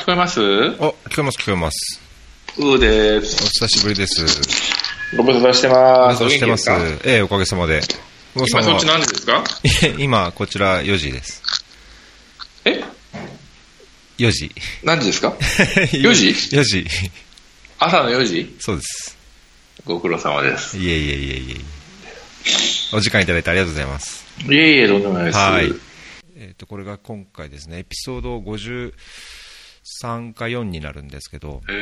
聞こえます？あ、聞こえます、聞こえます。うーでおす。久しぶりです。ご無沙汰してます。どうしてますええ、おかげさまで。今そっち何時ですか？今、こちら4時です。え？4時。何時ですか ?4 時 ?4 時？朝の4時？そうです。ご苦労様です。いえいえいえいえ。お時間いただいてありがとうございます。いえいえ、とんでもないです。はい。えっ、と、これが今回ですね、エピソード53か4になるんですけど、え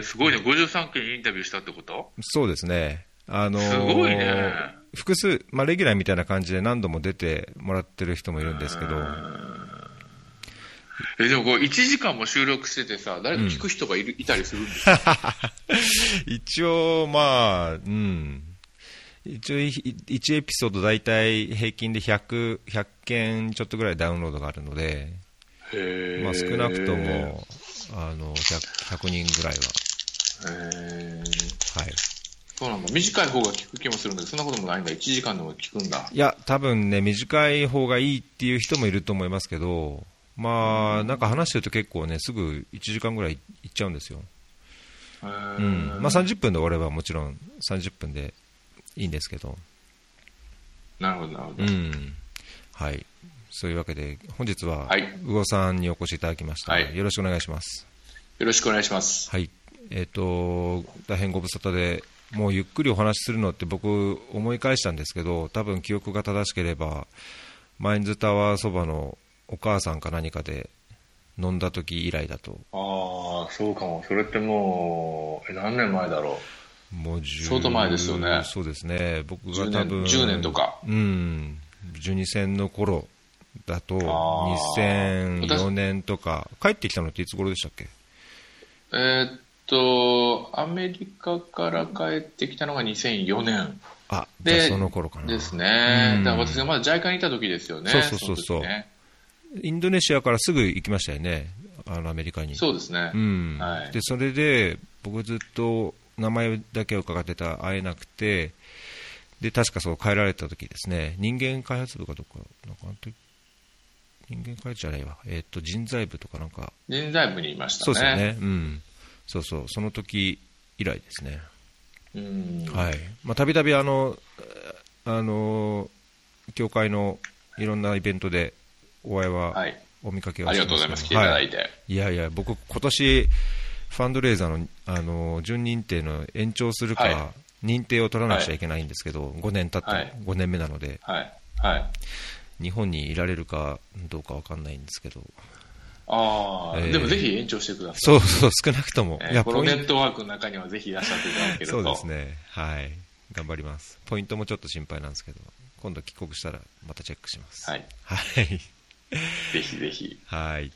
ー、すごいね。53件インタビューしたってこと？そうですね。あのーすごいね。複数、まあ、レギュラーみたいな感じで何度も出てもらってる人もいるんですけど、え、でもこう、1時間も収録しててさ、誰か聞く人がいる、いたりするんですか？一応、まあ、うん。一応、1エピソード大体平均で100、100件ちょっとぐらいダウンロードがあるので、まあ、少なくとも、あの、100, 100人ぐらいは。はい。そうなんだ。短い方が聞く気もするんだけど、そんなこともないんだ。1時間でも聞くんだ。いや、多分ね、短い方がいいっていう人もいると思いますけど、まあ、なんか話してると結構ね、すぐ1時間ぐらいいっちゃうんですよ。へうーん。まあ、30分で終わればもちろん30分でいいんですけど、なるほど、なるほど。うん。はい。そういうわけで、本日は、はい魚さんにお越しいただきました、はいよろしくお願いします。よろしくお願いします。はい。えっ、と、大変ご無沙汰で、もうゆっくりお話しするのって僕思い返したんですけど、多分記憶が正しければ、マインズタワーそばのお母さんか何かで飲んだ時以来だと。ああ、そうかも。それってもう、え、何年前だろもう10相当前ですよねそうですね。僕う。が10年多分。10年とか。うん。12戦の頃だと、あー2004年とか、帰ってきたのっていつ頃でしたっけ？えーっと、アメリカから帰ってきたのが2004年あ、でその頃かな。ですね。うんだから私がまだ JICA にいた時ですよね。そうそうそうそうねインドネシアからすぐ行きましたよね、あのアメリカに。そうですね。うんはいでそれで、僕ずっと名前だけを伺ってた、会えなくて、で確かそう帰られた時ですね、人間開発部かどうか、なんかあの時人間開発じゃないわ、えっ、と人材部とかなんか、人材部にいましたね。そうですよね、うん、そうそう、その時以来ですね。うん。はい。まあ、たびたびあの、あの、教会のいろんなイベントでお会いははい。お見かけあはしてますりがとうございます。来ていただはいいて。いやいや、僕、今年ファンドレーザーのあの準認定の延長するか、は認定を取らなくちゃいけないんですけど、5年経って、はい5年目なので、はい。はい。日本にいられるかどうかわかんないんですけど、ああ、えーでもぜひ延長してください。そうそう、少なくとも、えーこのポインネットワークの中にはぜひいらっしゃっていただけると。そうですね、はい、頑張ります。ポイントもちょっと心配なんですけど、今度帰国したらまたチェックします。はい。はい。ぜひぜひ。はい。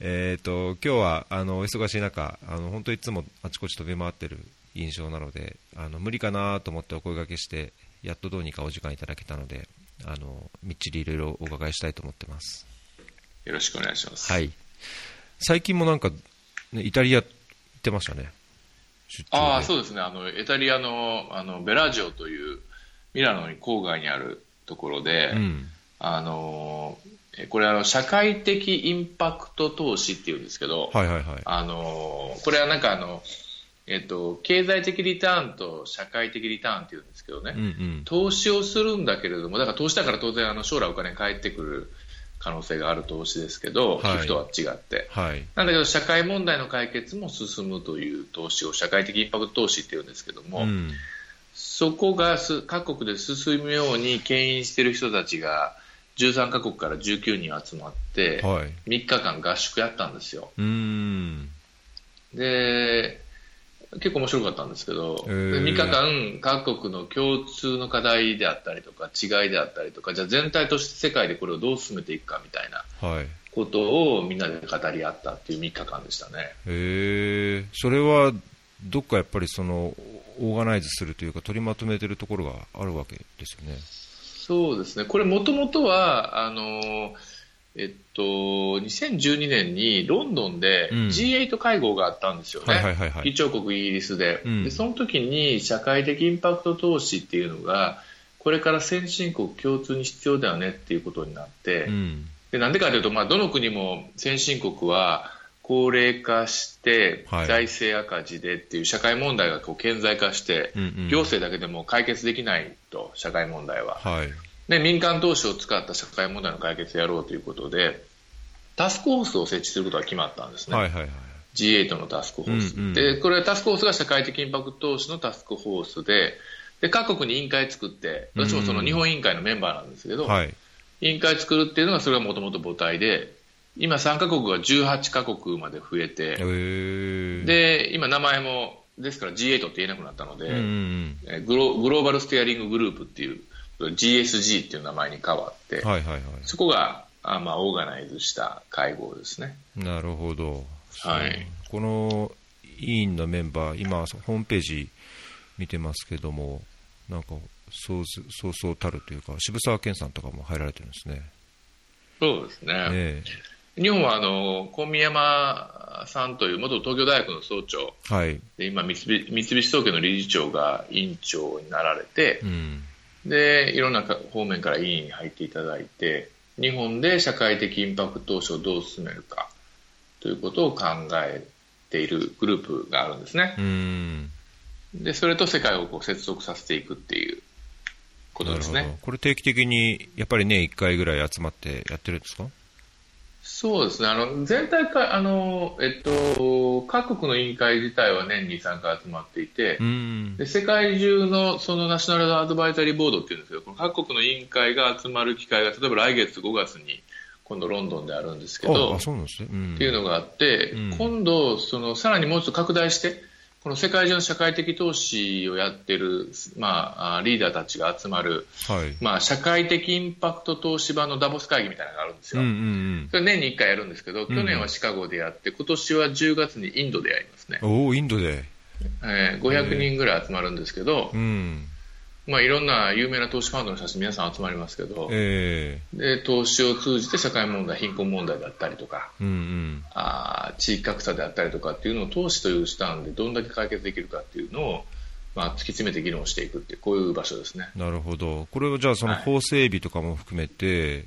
えっ、と、今日は、あの、お忙しい中、あの、本当いつもあちこち飛び回ってる印象なので、あの、無理かなと思ってお声掛けして、やっとどうにかお時間いただけたので、あの、みっちりいろいろお伺いしたいと思ってます。よろしくお願いします。はい。最近もなんか、ね、イタリア行ってましたね。ああ、そうですね。あの、イタリアの、あの、ベラジオという、ミラノに郊外にあるところで、うん。あの、えこれあの、社会的インパクト投資っていうんですけど、はいはいはい。あの、これはなんかあの、えっと、経済的リターンと社会的リターンっていうんですけどね、うんうん。投資をするんだけれども、だから投資だから当然あの将来お金返ってくる可能性がある投資ですけど、はい寄付とは違って。はい。なんだけど社会問題の解決も進むという投資を社会的インパクト投資っていうんですけども、うん。そこがす各国で進むように牽引している人たちが13カ国から19人集まって、はい。3日間合宿やったんですよ。うーん。で、結構面白かったんですけど、へーで3日間各国の共通の課題であったりとか違いであったりとか、じゃあ全体として世界でこれをどう進めていくかみたいなはい。ことをみんなで語り合ったっていう3日間でしたね。へえ、それはどっかやっぱりそのオーガナイズするというか取りまとめてるところがあるわけですよね。そうですね。これもともとは、あの、えっと、2012年にロンドンでうん G8 会合があったんですよね。議長国イギリスで,、うんで。その時に社会的インパクト投資っていうのが、これから先進国共通に必要だよねっていうことになって、うん。でなんでかというと、まあ、どの国も先進国はこ高齢化してはい財政赤字でっていう社会問題がこう顕在化して、うんうん行政だけでも解決できないと、社会問題は。はい。で民間投資を使った社会問題の解決をやろうということで、タスクフォースを設置することが決まったんですね。はいはいはい。G8 のタスクフォース、うんうんでこれタスクフォースが社会的インパクト投資のタスクフォースでで各国に委員会作って私もその日本委員会のメンバーなんですけど、はい。委員会作るっていうのがそれがもともと母体で今3カ国が18カ国まで増ええてー、で今名前もですから G8 って言えなくなったので、うんうんえグログローバルステアリンググループっていう GSG っていう名前に変わって、うん。はいはいはい。そこがあ、まあ、オーガナイズした会合ですね。なるほど。はいこの委員のメンバー、今、ホームページ見てますけども、なんか、そうすそうそうたるというか、渋沢健さんとかも入られてるんですね。そうですねえ日本はあの小宮山さんという元東京大学の総長えはい。で今三菱、三菱東京の理事長が委員長になられてう、ん。でいろんなか方面から委員に入っていただいて、日本で社会的インパクト投資をどう進めるかということを考えているグループがあるんですね。うん。でそれと世界をこう接続させていくっていうことですね。これ定期的に、やっぱり年1回ぐらい集まってやってるんですか？そうですね、あの全体かあの、えっと、各国の委員会自体は年に3回集まっていて、うん。で世界中のそのナショナルアドバイザリーボードっていうんですけど、この各国の委員会が集まる機会が、例えば来月5月に今度ロンドンであるんですけど、ああ、そうなんですね。うん。っていうのがあって、うん今度その、さらにもうちょっと拡大して、この世界中の社会的投資をやってる、まあ、あリーダーたちが集まる、はい。まあ、社会的インパクト投資版のダボス会議みたいなのがあるんですよ。うんうんうん。それ年に1回やるんですけど、去年はシカゴでやって、今年は10月にインドでやりますね。おお、インドで。えー500人ぐらい集まるんですけどう、ん。まあ、いろんな有名な投資ファンドの人たち皆さん集まりますけど、えで投資を通じて社会問題、貧困問題だったりとか、えうんうん。あー地域格差であったりとかっていうのを投資という手段でどんだけ解決できるかっていうのを、まあ、突き詰めて議論していくっていう、こういう場所ですね。なるほど。これをじゃあそのはい法整備とかも含めてやっていく。っ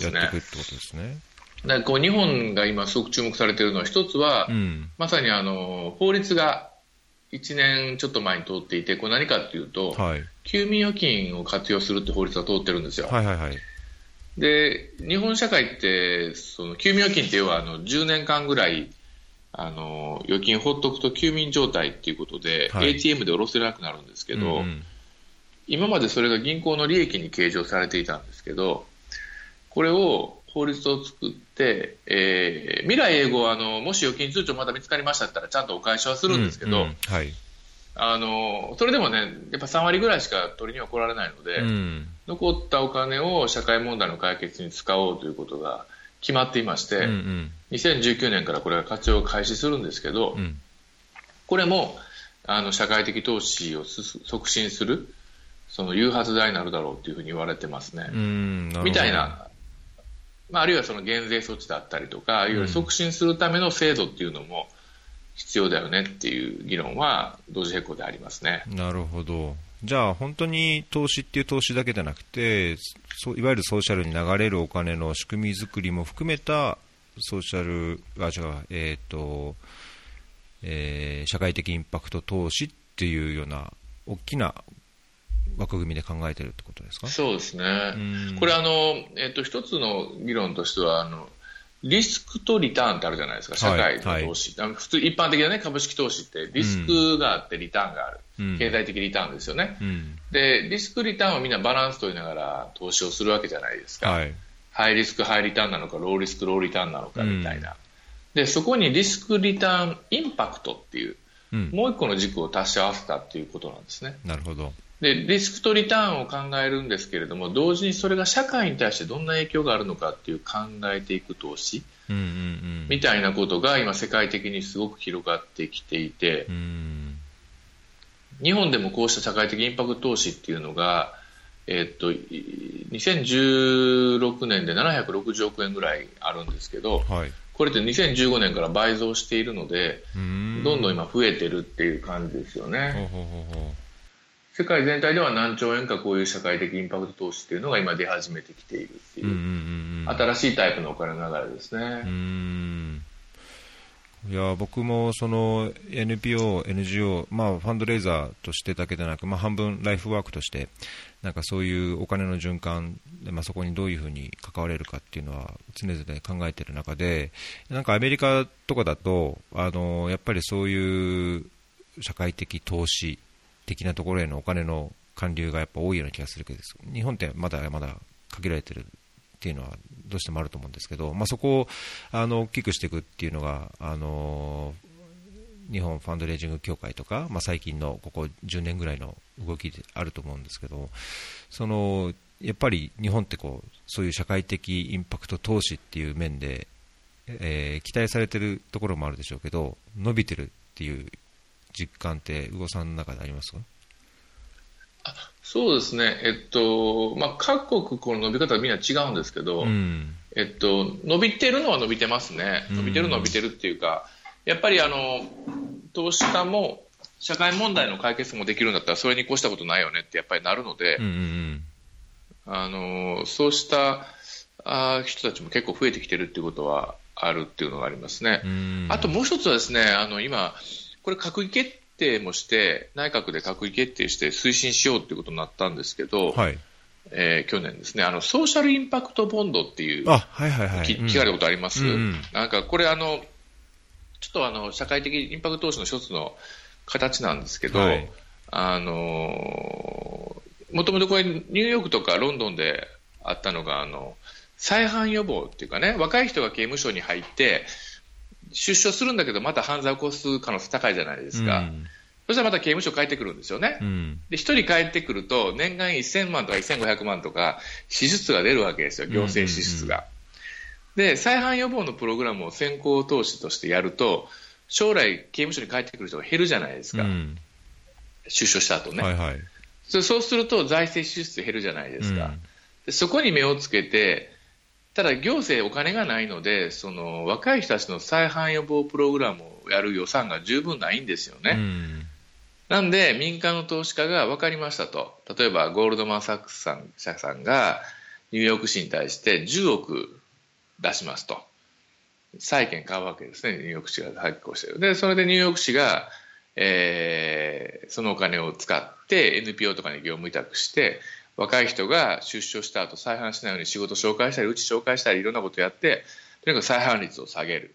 てことですね。だからこう日本が今すごく注目されているのは、一つは、うん。まさにあの法律が1年ちょっと前に通っていて、これ何かっていうと、はい。休眠預金を活用するって法律が通ってるんですよ。はいはいはい。で日本社会ってその休眠預金って要はあの10年間ぐらいあの預金放っとくと休眠状態っていうことで、はい ATM で下ろせなくなるんですけど、うんうん今までそれが銀行の利益に計上されていたんですけどこれを法律を作って、えー未来永劫はあのもし預金通帳まだ見つかりましたったらちゃんとお返しはするんですけど、うんうんはい。あのそれでもねやっぱ3割ぐらいしか取りには来られないので、うん。残ったお金を社会問題の解決に使おうということが決まっていまして、うんうん2019年からこれが活用を開始するんですけど、うん。これもあの社会的投資をす促進するその誘発剤になるだろうというふうに言われてますね。みたい。な、まあ、あるいはその減税措置だったりとか、いわゆる促進するための制度っていうのも必要だよねっていう議論は同時並行でありますね。なるほど。じゃあ本当に投資っていう投資だけじゃなくて、そういわゆるソーシャルに流れるお金の仕組み作りも含めたソーシャル、あ、違う、えっ、と、えー社会的インパクト投資っていうような大きな枠組みで考えてるってことですか？そうですね。うんこれあの、えっと、一つの議論としてはあの、リスクとリターンってあるじゃないですか、社会の投資。あの普通、一般的な、ね、株式投資って、リスクがあって、リターンがある、うん経済的リターンですよね。うん。で、リスク、リターンをみんなバランス取りながら投資をするわけじゃないですか。はい。ハイリスク、ハイリターンなのか、ローリスク、ローリターンなのかみたいな。で、そこにリスク、リターン、インパクトっていう、うん。もう一個の軸を足し合わせたっていうことなんですね。なるほど。でリスクとリターンを考えるんですけれども同時にそれが社会に対してどんな影響があるのかっていう考えていく投資みたいなことが今世界的にすごく広がってきていて。日本でもこうした社会的インパクト投資っていうのが、えっとい2016年で760億円ぐらいあるんですけどはい。これって2015年から倍増しているのでうんどんどん今増えてるっていう感じですよね。ほうほうほう世界全体では何兆円かこういう社会的インパクト投資っていうのが今出始めてきているっていう。新しいタイプのお金の流れですね。んいや僕もその NPO、NGO、まあ、ファンドレイザーとしてだけでなく、まあ、半分ライフワークとしてなんかそういうお金の循環で、まあ、そこにどういうふうに関われるかっていうのは常々考えている中でなんかアメリカとかだとあのやっぱりそういう社会的投資的なところへのお金の還流がやっぱ多いような気がするけど日本ってまだまだ限られてるっていうのはどうしてもあると思うんですけど、まあ、そこをあの大きくしていくっていうのが、あの日本ファンドレイジング協会とか、まあ、最近のここ10年ぐらいの動きであると思うんですけど、そのやっぱり日本ってこうそういう社会的インパクト投資っていう面で、えー、期待されてるところもあるでしょうけど、伸びてるっていう実感って、魚さんの中であります？かそうですね、えっとまあ、各国、この伸び方はみんな違うんですけど、うん、えっと、伸びてるのは伸びてますね、伸びてる伸びてるっていうか、やっぱりあの投資家も社会問題の解決もできるんだったら、それに越したことないよねってやっぱりなるので、うんうん、あのそうしたあ人たちも結構増えてきてるっていうことはあるっていうのがありますね。あともう一つはですね、あの今、これ閣議決定もして、内閣で閣議決定して推進しようということになったんですけど、はい、えー、去年ですね、あのソーシャルインパクトボンドっていう、あはいはいはい、聞かれたことあります、うんうん、なんかこれあの、ちょっとあの社会的インパクト投資の一つの形なんですけど、はい、あのもともとこれ、ニューヨークとかロンドンであったのが、あの再犯予防っていうかね、若い人が刑務所に入って、出所するんだけど、また犯罪を起こす可能性高いじゃないですか。うん、そしたらまた刑務所帰ってくるんですよね。うん、で、一人帰ってくると、年間1000万とか1500万とか、支出が出るわけですよ、行政支出が。で、再犯予防のプログラムを先行投資としてやると、将来刑務所に帰ってくる人が減るじゃないですか。うん、出所した後ね。はいはい、そうすると財政支出減るじゃないですか。でそこに目をつけて、ただ行政、お金がないのでその若い人たちの再犯予防プログラムをやる予算が十分ないんですよね。うん。なんで民間の投資家が分かりましたと。例えばゴールドマン・サックスさん社さんがニューヨーク市に対して10億出しますと。債券買うわけですね。ニューヨーク市が発行して。るでそれでニューヨーク市が、えー、そのお金を使って NPO とかに業務委託して若い人が出所した後再犯しないように仕事紹介したりうち紹介したりいろんなことやってとにかく再犯率を下げる。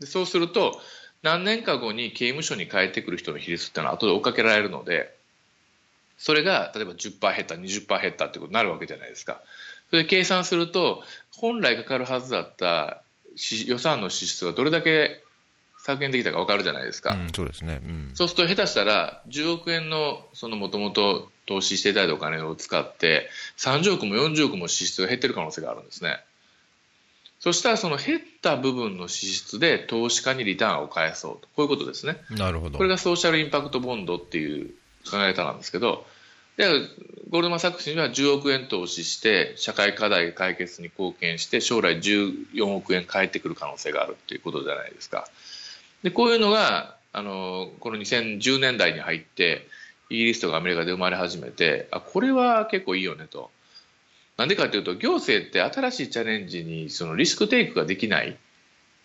でそうすると何年か後に刑務所に帰ってくる人の比率っていうのは後で追っかけられるのでそれが例えば10%減った20%減ったってことになるわけじゃないですか。それで計算すると本来かかるはずだった予算の支出がどれだけ削減できたか分かるじゃないですか、うん、そうですね、うん、そうすると下手したら10億円のもともと投資していただいたお金を使って30億も40億も支出が減ってる可能性があるんですね。そしたらその減った部分の支出で投資家にリターンを返そうと。こういうことですね。なるほど。これがソーシャルインパクトボンドっていう考え方なんですけどでゴールドマン・サックスには10億円投資して社会課題解決に貢献して将来14億円返ってくる可能性があるということじゃないですか。でこういうのがあのこの2010年代に入ってイギリスとかアメリカで生まれ始めてあこれは結構いいよねと。なんでかというと行政って新しいチャレンジにそのリスクテイクができない、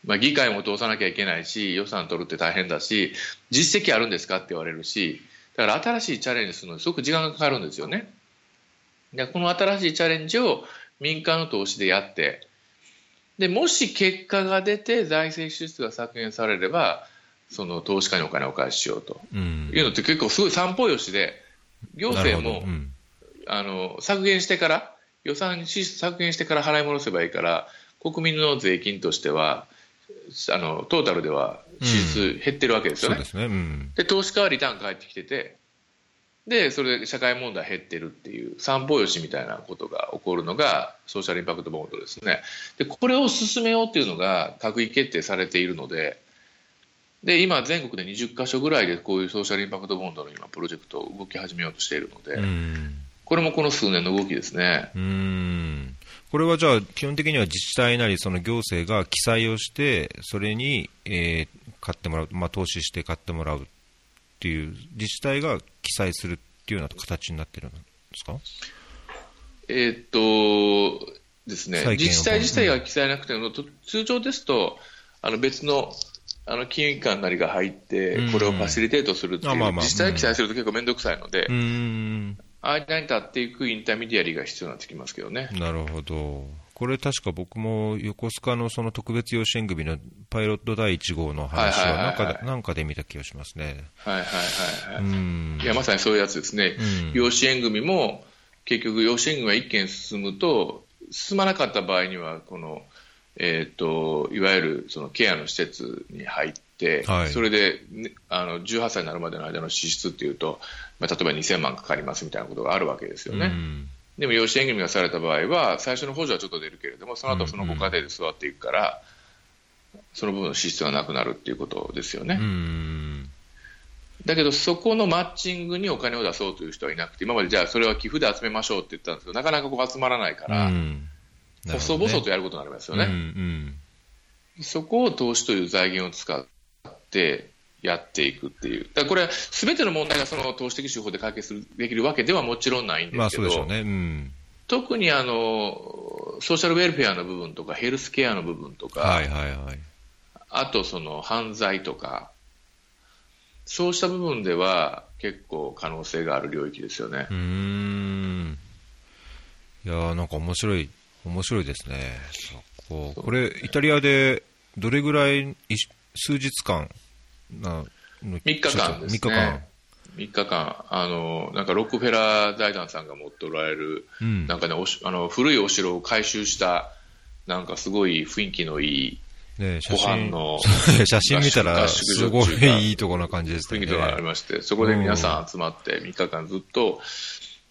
まあ、議会も通さなきゃいけないし予算取るって大変だし実績あるんですかって言われるしだから新しいチャレンジするのにすごく時間がかかるんですよね。でこの新しいチャレンジを民間の投資でやってでもし結果が出て財政支出が削減されればその投資家にお金をお返ししようと。いうのって結構すごい散歩よしで行政も、うん、あの削減してから予算支出削減してから払い戻せばいいから国民の税金としてはあのトータルでは支出減ってるわけですよね。うん、で、ね。うん、投資家はリターン返ってきててで、それで社会問題減ってるっていう、散歩よしみたいなことが起こるのが、ソーシャルインパクトボンドですね。で、これを進めようっていうのが閣議決定されているので、で、今、全国で20か所ぐらいでこういうソーシャルインパクトボンドの今、プロジェクトを動き始めようとしているので、これもこの数年の動きですね。うん。これはじゃあ、基本的には自治体なりその行政が記載をして、それに、えー、買ってもらう、まあ、投資して買ってもらうっていう自治体が記載するっていうような形になってるんですか？えー、っとですね、自治体自体が記載なくても、通常ですと、あの別のあの金融機関なりが入ってうん、これをファシリテートするっていう、実際記載すると結構面倒くさいので。間に立っていく intermediary が必要になってきますけどね。なるほど。これ確か僕も横須賀のその特別養子縁組のパイロット第1号の話はなんかでなんかで見た気がしますね。はいはいはういはい。ん。いや、まさにそういうやつですね。うん養子縁組も、結局、養子縁組が一件進むと、進まなかった場合には、この、えっ、と、いわゆるそのケアの施設に入って、はいそれで、ね、あの、18歳になるまでの間の支出っていうと、まあ、例えば2000万かかりますみたいなことがあるわけですよね。うんでも養子縁組がされた場合は、最初の補助はちょっと出るけれども、その後そのご家庭で育っていくから、その部分の支出がなくなるっていうことですよね。うん。だけど、そこのマッチングにお金を出そうという人はいなくて、今までじゃあそれは寄付で集めましょうって言ったんですけど、なかなかこう集まらないから、うん細々とやることになりますよね。うんうんそこを投資という財源を使ってやっていくっていう。だこれ、すべての問題がその投資的手法で解決するできるわけではもちろんないんまあですけど。特にあのソーシャルウェルフェアの部分とか、ヘルスケアの部分とか、はいはいはい。あとその犯罪とか、そうした部分では結構可能性がある領域ですよねうー。ん。いやーなんか面白い、面白いですね。こうこれ、イタリアでどれぐらい、い数日間なの？3日間ですね。3日間。3日間、あの、なんかロックフェラー財団さんが持っておられる、うんなんかね、おしあの古いお城を改修した、なんかすごい雰囲気のいいね、写真の写真見たら、すごいいいいとこな感じですね。雰囲気がありまして、そこで皆さん集まって3日間ずっと、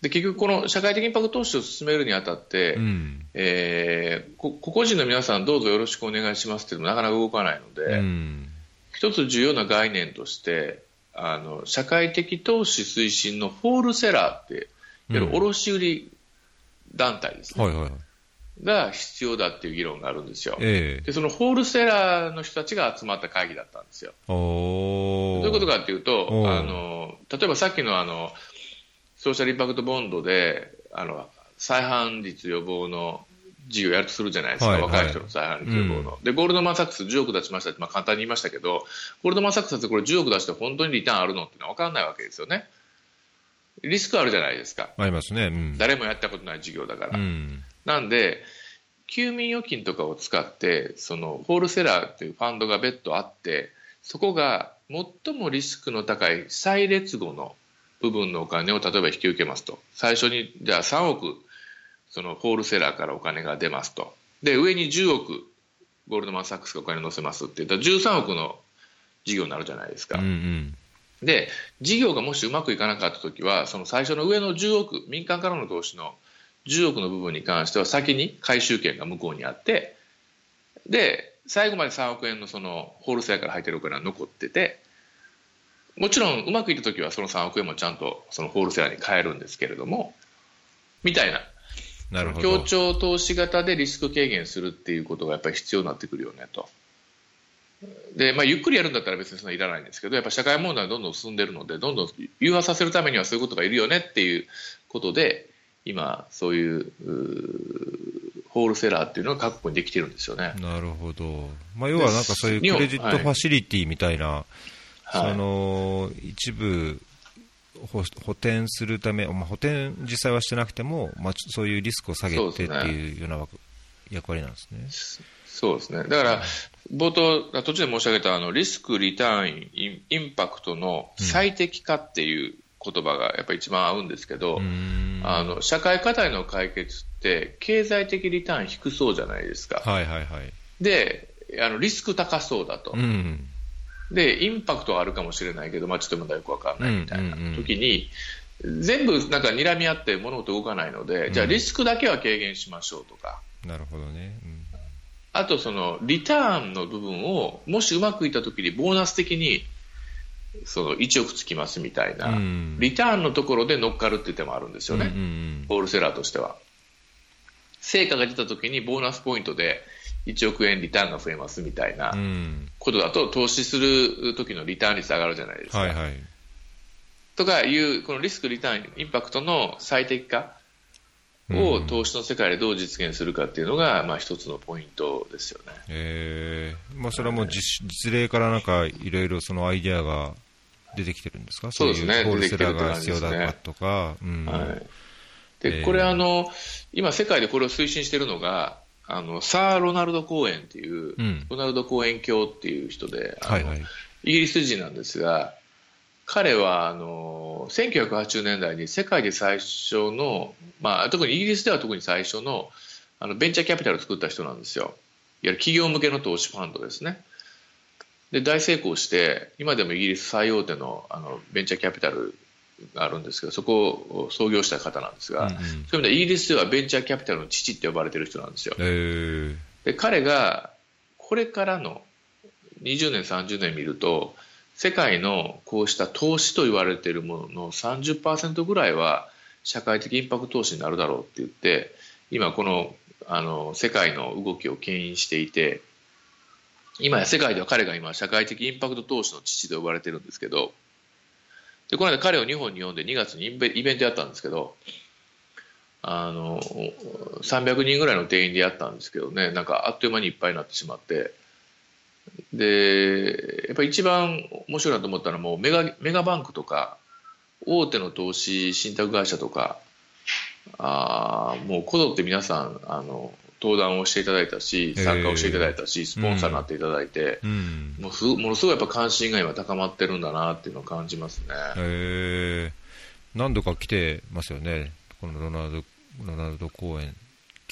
で結局、この社会的インパクト投資を進めるにあたって、うん。えーこ個々人の皆さん、どうぞよろしくお願いしますっていうのもなかなか動かないので、うん。一つ重要な概念として、あの社会的投資推進のホールセラーって、いわゆる卸売団体ですね、はいはいはい。が必要だっていう議論があるんですよ。ええでそのホールセラーの人たちが集まった会議だったんですよ。どういうことかというとあの例えばさっきのあのソーシャルインパクトボンドであの再犯率予防の事業をやるとするじゃないですか、はいはい若い人の再犯率予防の、でゴールドマン・サックス10億出しましたって、まあ、簡単に言いましたけど、ゴールドマン・サックスってこれ10億出して本当にリターンあるのってのは分からないわけですよね。リスクあるじゃないですか、ありますね。うん。誰もやったことない事業だから。うん。なんで、休眠預金とかを使って、そのホールセラーっていうファンドが別途あって、そこが最もリスクの高い再列後の部分のお金を例えば引き受けますと。最初に、じゃあ3億、そのホールセラーからお金が出ますと。で、上に10億、ゴールドマン・サックスがお金乗せますって言ったら13億の事業になるじゃないですか。うんうん。で、事業がもしうまくいかなかったときは、その最初の上の10億、民間からの投資の10億の部分に関しては先に回収権が向こうにあって、で、最後まで3億円のそのホールセラーから入ってるお金は残ってて、もちろんうまくいったときはその3億円もちゃんとそのホールセラーに変えるんですけれども、みたいな、なるほど。協調投資型でリスク軽減するっていうことがやっぱり必要になってくるよねと。で、まあ、ゆっくりやるんだったら別にそんないらないんですけど、やっぱ社会問題がどんどん進んでるので、どんどん融和させるためにはそういうことがいるよねっていうことで、今、そういうホールセラーっていうのが各国にできてるんですよね。なるほど。まあ、要はなんかそういうクレジットファシリティみたいな、はいその一部補補填するため、まあ、補填実際はしてなくても、まあ、そういうリスクを下げてっていうようなわ役割なんですね。そうですね。だから、冒頭、途中で申し上げたあのリスク、リターン、インインパクトの最適化っていう言葉がやっぱり一番合うんですけど、うーんあの社会課題の解決って経済的リターン低そうじゃないですか。はいはいはい。で、あのリスク高そうだと。うん。で、インパクトはあるかもしれないけど、まあ、ちょっとまだよくわかんないみたいな時に、全部なんか睨み合って物事動かないので、じゃあリスクだけは軽減しましょうとか、なるほどね。うんあとそのリターンの部分を、もしうまくいった時にボーナス的にその1億つきますみたいな、うんリターンのところで乗っかるっていう手もあるんですよね。うんうんホールセラーとしては。成果が出た時にボーナスポイントで1億円リターンが増えますみたいなことだと、投資する時のリターン率上がるじゃないですか。はいはい。とかいう、このリスク、リターン、インパクトの最適化を投資の世界でどう実現するかっていうのが、まあ、一つのポイントですよね。えー。まあ、それはもう実,、実例からなんかいろいろそのアイデアが出てきてるんですか？そうですね。いホールセラーが必要だとか、うん。はい、これあの、今、世界でこれを推進しているのが、あのサー・ロナルド・コーエンっていう、うんロナルド・コーエン教っていう人で、はいはい。イギリス人なんですが、彼はあの1980年代に世界で最初の、まあ、特にイギリスでは特に最初のあのベンチャーキャピタルを作った人なんですよ。いわゆる企業向けの投資ファンドですね。で大成功して今でもイギリス最大手のあのベンチャーキャピタルがあるんですけどそこを創業した方なんですが、うんうんそういう意味ではイギリスではベンチャーキャピタルの父って呼ばれてる人なんですよ。えーで彼がこれからの20年、30年見ると世界のこうした投資と言われているものの30%ぐらいは社会的インパクト投資になるだろうって言って今このあの世界の動きを牽引していて今や世界では彼が今社会的インパクト投資の父と呼ばれてるんですけどでこの間彼を日本に呼んで2月にイベントやったんですけどあの300人ぐらいの定員でやったんですけどねなんかあっという間にいっぱいになってしまって。でやっぱり一番面白いなと思ったのはもうメガメガバンクとか大手の投資信託会社とかあーもうこぞって皆さんあの登壇をしていただいたし参加をしていただいたしスポンサーになっていただいて、うん。もうすものすごいやっぱ関心が今高まってるんだなっていうのを感じますね。えー。何度か来てますよね、このロナルドロナルド公園、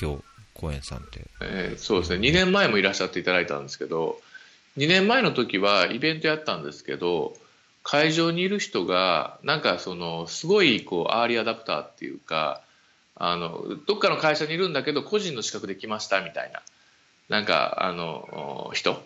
今日公園さんって。えーそうですね。2年前もいらっしゃっていただいたんですけど2年前の時はイベントやったんですけど会場にいる人がなんかそのすごいこうアーリーアダプターっていうかあのどっかの会社にいるんだけど個人の資格で来ましたみたいな。なんかあの人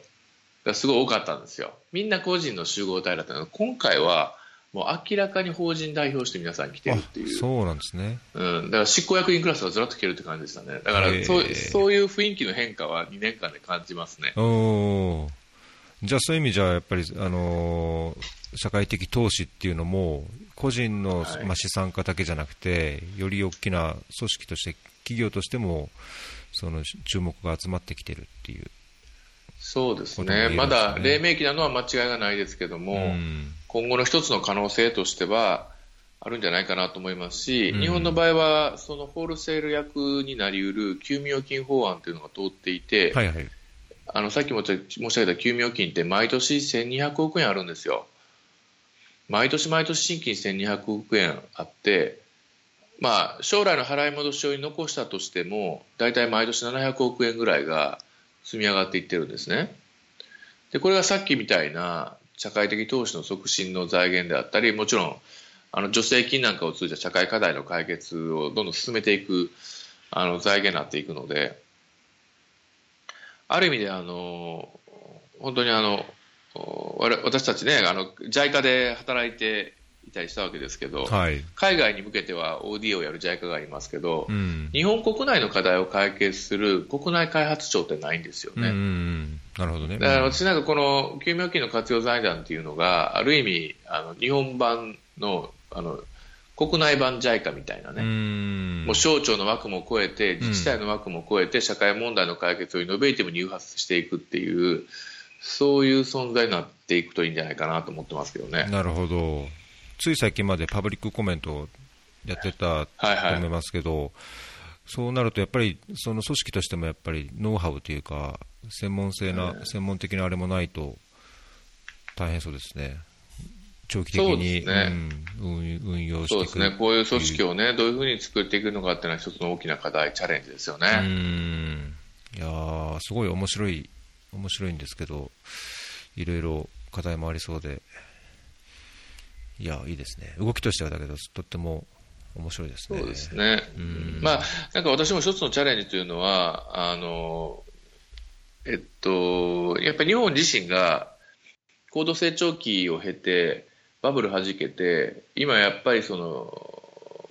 がすごい多かったんですよ。みんな個人の集合体だったの。で今回はもう明らかに法人代表して皆さん来てるっていう。そうなんですね。うん、だから執行役員クラスがずらっと来てるって感じでしたね。だからそう、そういう雰囲気の変化は2年間で感じますね。おーじゃあそういう意味じゃ、やっぱり、あのー社会的投資っていうのも、個人の、はいまあ、資産家だけじゃなくて、より大きな組織として、企業としても、その注目が集まってきてるっていう。そうですね。ねまだ黎明期なのは間違いがないですけども、うん今後の一つの可能性としては、あるんじゃないかなと思いますし、うん日本の場合は、そのホールセール役になりうる休眠預金法案というのが通っていて、はいはい。あのさっきも申し上げた休眠預金って毎年1200億円あるんですよ。毎年毎年新金1200億円あって、まあ、将来の払い戻しを残したとしても、大体毎年700億円ぐらいが積み上がっていってるんですね。で、これがさっきみたいな社会的投資の促進の財源であったり、もちろん、あの助成金なんかを通じた社会課題の解決をどんどん進めていくあの財源になっていくので、ある意味であの本当にあの私たちねあの JICA で働いていたりしたわけですけど、はい。海外に向けては OD をやる JICA がありますけど、うん。日本国内の課題を解決する国内開発庁ってないんですよね。なるほどね。だから私なんかこの休眠預金の活用財団っていうのがある意味あの日本版のあの国内版 JICA みたいなね、うん。もう省庁の枠も超えて自治体の枠も超えて社会問題の解決をイノベーティブに誘発していくっていうそういう存在になっていくといいんじゃないかなと思ってますけどね。なるほど。つい最近までパブリックコメントをやってたとはいはい思いますけど、そうなるとやっぱりその組織としてもやっぱりノウハウというか専門性な、専門的なあれもないと大変そうですね。長期的に、ね。うん。運運用してそうですね、こういう組織をね、どういうふうに作っていくのかっていうのは一つの大きな課題、チャレンジですよね。うん。いやーすごい面白い面白いんですけどいろいろ課題もありそうで。いやいいですね。動きとしてはだけどとっても面白いですね。そうですね。うん。まあ、なんか私も一つのチャレンジというのは、あの、えっと、やっぱり日本自身が高度成長期を経て、バブル弾けて、今やっぱりその、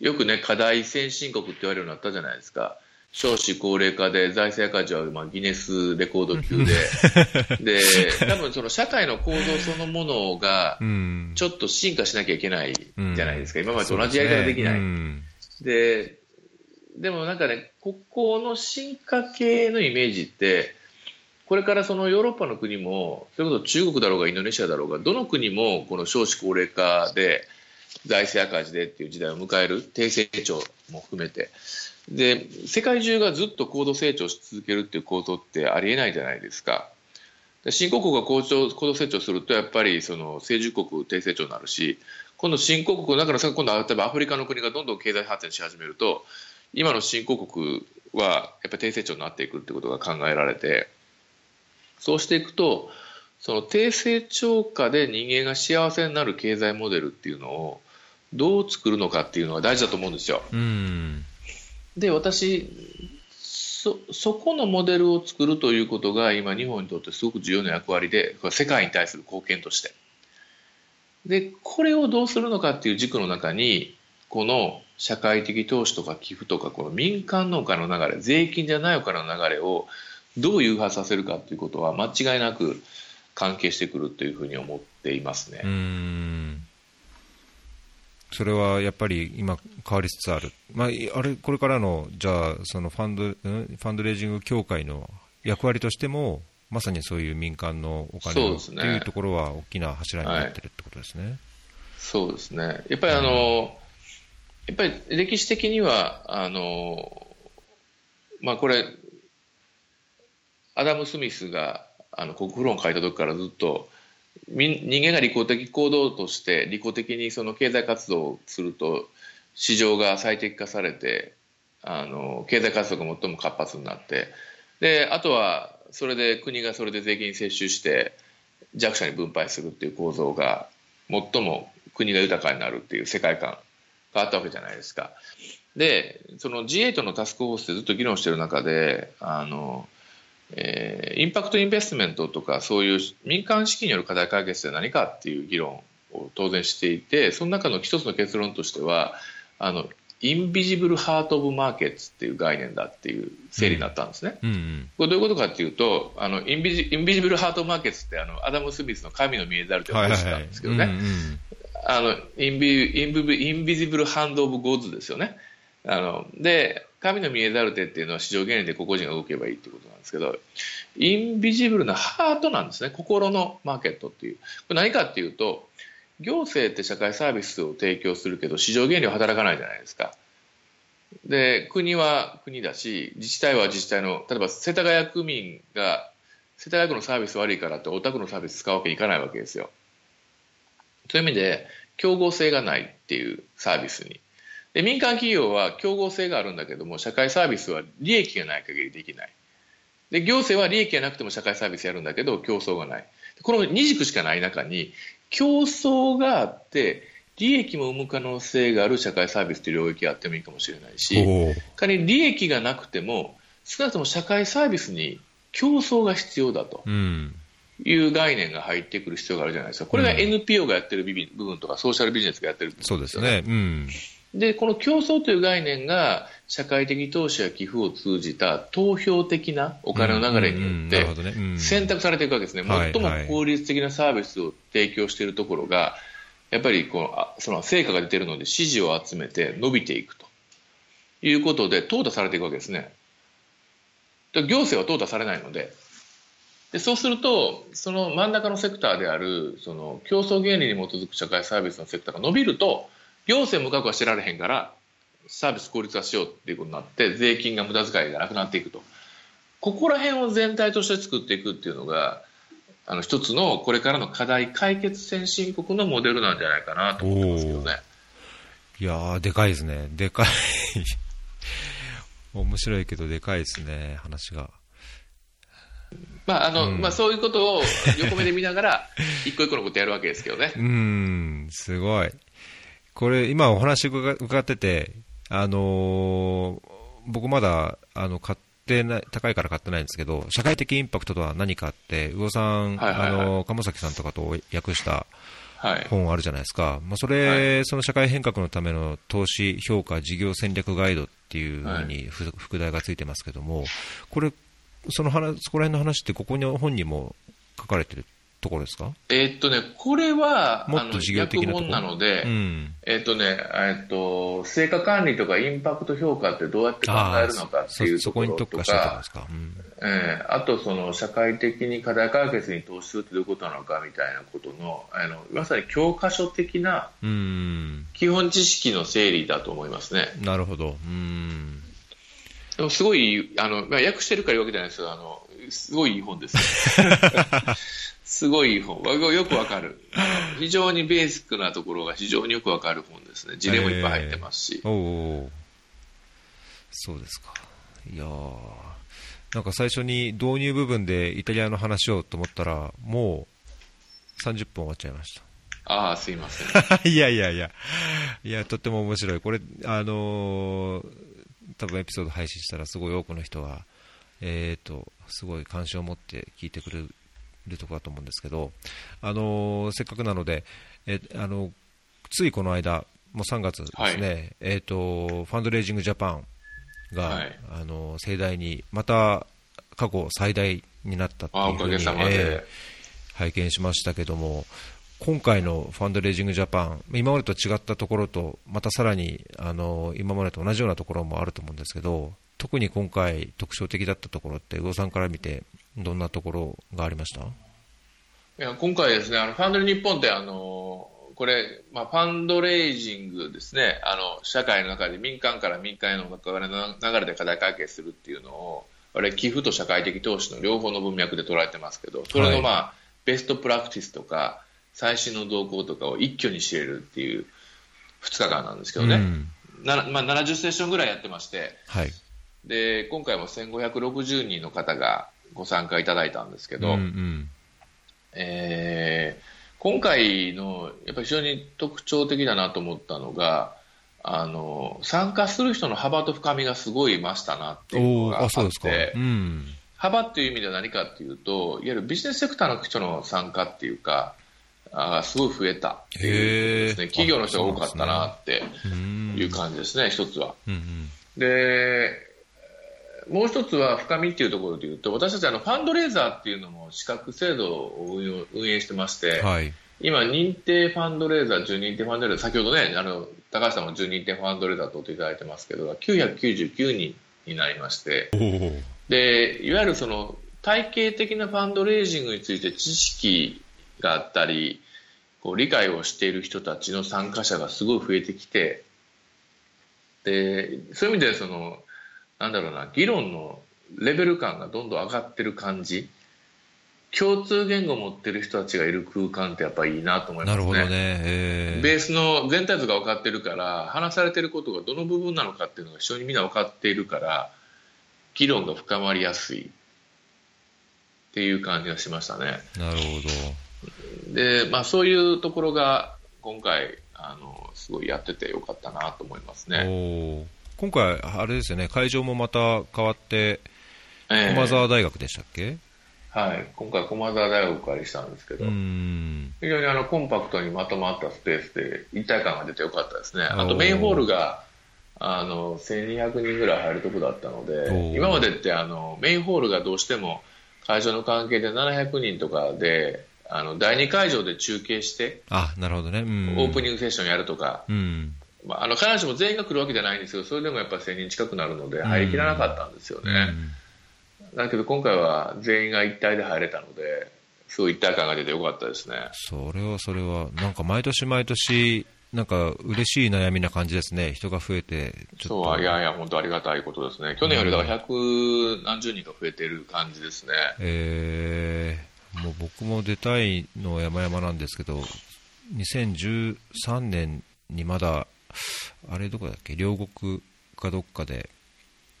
よくね、課題先進国って言われるようになったじゃないですか。少子高齢化で財政赤字はまあギネスレコード級で、で、多分その社会の構造そのものがうんちょっと進化しなきゃいけないじゃないですか。うん今までと同じやり方ができない。ででもなんかね、ここの進化系のイメージって、これからそのヨーロッパの国も、それこそ中国だろうがインドネシアだろうが、どの国もこの少子高齢化で、財政赤字でっていう時代を迎える、低成長も含めて、で世界中がずっと高度成長し続けるっていう構造ってありえないじゃないですか。新興国が高高度成長するとやっぱりその成熟国低成長になるし今度新興国の中の今度は例えばアフリカの国がどんどん経済発展し始めると今の新興国はやっぱり低成長になっていくってことが考えられてそうしていくとその低成長下で人間が幸せになる経済モデルっていうのをどう作るのかっていうのが大事だと思うんですよ。で私そそこのモデルを作るということが今日本にとってすごく重要な役割で世界に対する貢献としてでこれをどうするのかっていう軸の中にこの社会的投資とか寄付とかこの民間のお金の流れ税金じゃないお金の流れをどう誘発させるかということは間違いなく関係してくるというふうに思っていますね。それはやっぱり今、変わりつつある、まあ、あれこれからのじゃあそのファンドファンドレイジング協会の役割としても、まさにそういう民間のお金を、ね、いうところは大きな柱になってるってことですね。はい、そうですね。やっぱりあの、うん、やっぱり歴史的にはあの、まあ、これアダム・スミスがあの国フ論を書いた時からずっと人間が利己的行動として利己的にその経済活動をすると市場が最適化されてあの経済活動が最も活発になってであとはそれで国がそれで税金接収して弱者に分配するっていう構造が最も国が豊かになるっていう世界観があったわけじゃないですか。でその G8 のタスクフォースでずっと議論してる中であのえー、 impact investment とかそういう民間資金による課題解決って何かっていう議論を当然していてその中の一つの結論としてはあの invisible heart of markets っていう概念だっていう整理になったんですね。うんうん、これどういうことかっていうとあの invisi invisible heart of markets ってあのアダム・スミスの神の見えざる手って話なんですけどね、あの invi invi invisible hand of God ですよね。あので神の見えざる手っていうのは市場原理で個々人が動けばいいってことなんですけど invisible な heart なんですね。心のマーケットっていう。これ何かっていうと行政って社会サービスを提供するけど市場原理は働かないじゃないですか。で国は国だし自治体は自治体の例えば世田谷区民が世田谷区のサービス悪いからってお宅のサービス使うわけにいかないわけですよ。そういう意味で競合性がないっていうサービスに。で民間企業は競合性があるんだけども社会サービスは利益がない限りできない。で行政は利益がなくても社会サービスやるんだけど競争がない。この二軸しかない中に競争があって利益も生む可能性がある社会サービスという領域があってもいいかもしれないし仮に利益がなくても少なくとも社会サービスに競争が必要だと。いう概念が入ってくる必要があるじゃないですか、これが NPO がやってる部分とか、ソーシャルビジネスがやってる部分、ね、そうですね、うん、で、この競争という概念が社会的投資や寄付を通じた投票的なお金の流れによって選択されていくわけですね。最も効率的なサービスを提供しているところが、やっぱりこのその成果が出ているので支持を集めて伸びていくと。いうことで淘汰されていくわけですね。行政は淘汰されないので、でそうすると、その真ん中のセクターであるその競争原理に基づく社会サービスのセクターが伸びると、行政無確はしてられへんからサービス効率化しようっていうことになって税金が無駄遣いがなくなっていくとここら辺を全体として作っていくっていうのがあの一つのこれからの課題解決先進国のモデルなんじゃないかなと思ってますけどねいやでかいですねでかい 面白いけどでかいですね話が。まああの、うん、まあ、そういうことを横目で見ながら、一個一個のことやるわけですけどね。うん、すごい。これ、今お話伺ってて、あのー、僕まだ、あの、買ってない、高いから買ってないんですけど、社会的インパクトとは何かって、魚さん、はいはいはい、あの、鴨崎さんとかと訳した本あるじゃないですか。まあ、それ、はい、その社会変革のための投資評価事業戦略ガイドっていうふうに、はい、副題がついてますけども、これ、その話、そこら辺の話ってここに本にも書かれてるっところですか？えーっとね、これは、もっと事業的なところ？なので、うん。えーっとね、えーっと、成果管理とかインパクト評価ってどうやって考えるのかっていうところとに特化したとこ。うん。えーあとその社会的に課題解決に投資するってどういうことなのかみたいなことの、あの、まさに教科書的なうん。基本知識の整理だと思いますね。なるほど。うん。でもすごい、あの、まあ、訳してるから言うわけじゃないですけど、あの、すごいいい本です。すごいいい本。わよくわかる。非常にベーシックなところが非常によくわかる本ですね。事例もいっぱい入ってますし。おお。そうですか。いやーなんか最初に導入部分でイタリアの話をと思ったら、もう30分終わっちゃいました。ああ、すいません。いやいやいや、いや、とっても面白い。これ、あのー多分エピソード配信したらすごい多くの人が、えーと、すごい関心を持って聞いてくれるところだと思うんですけど、あのーせっかくなので、えあのついこの間、もう3月ですね、はいえーと、ファンドレイジングジャパンが、はいあの盛大に、また過去最大になったっていうふうにえでー。拝見しましたけども、今回のファンドレイジングジャパン、今までと違ったところと、またさらにあの今までと同じようなところもあると思うんですけど、特に今回、特徴的だったところって、魚さんから見て、どんなところがありました？いや今回ですね、あのファンドレ日本ってあのこれ、まあ、ファンドレイジングですね、あの社会の中で民間から民間への流れで課題解決するっていうのを、あれ寄付と社会的投資の両方の文脈で捉えてますけど、それの、まあベストプラクティスとか最新の動向とかを一挙に知れるっていう2日間なんですけどね、うん。なまあ、70セッションぐらいやってまして、はい。で今回も1560人の方がご参加いただいたんですけど、うんうんえー今回のやっぱり非常に特徴的だなと思ったのがあの参加する人の幅と深みがすごい増したなっていうのがあっ。てうん。幅っていう意味では何かっていうといわゆるビジネスセクターの人の参加っていうかあーすごい増えたっていうことですね企業の人が多かったなってうんいう感じですね、一つは。うんうんでもう一つは深みっていうところでいうと私たちあのファンドレーザーっていうのも資格制度を運用運営してまして、はい。今、認定ファンドレーザー、準認定ファンドレーザー、先ほどね、あの高橋さんも準認定ファンドレーザーとっていただいてますけど、999人になりまして。でいわゆるその体系的なファンドレイジングについて知識があったり、こう理解をしている人たちの参加者がすごい増えてきて、でそういう意味でその、なんだろうな、議論のレベル感がどんどん上がってる感じ、共通言語を持ってる人たちがいる空間ってやっぱりいいなと思いますね。なるほどね。えーベースの全体図が分かってるから話されてることがどの部分なのかっていうのが非常にみんな分かっているから議論が深まりやすいっていう感じがしましたねなるほど。で、まあ、そういうところが今回あのすごいやっててよかったなと思いますね、今回、あれですよね、会場もまた変わって、ええ。駒沢大学でしたっけ、はい、今回駒澤大学をお借りしたんですけど、非常にあのコンパクトにまとまったスペースで一体感が出てよかったですね。あとメインホールがあの1200人ぐらい入るとこだったのおでー。今までってあのメインホールがどうしても会場の関係で700人とかであの第2会場で中継してあなるほどね、うん、オープニングセッションやるとか、うん、まあ、あの必ずしも全員が来るわけじゃないんですけどそれでもやっぱり1000人近くなるので入りきらなかったんですよね。だけど今回は全員が一体で入れたのですごい一体感が出てよかったですね。それはそれは、なんか毎年毎年、なんか嬉しい悩みな感じですね、人が増えて、ちょっとそう、いやいや、本当ありがたいことですね。去年よりだから百何十人が増えてる感じですね。えー、もう僕も出たいのは山々なんですけど、2013年にまだ、あれどこだっけ、両国かどっかで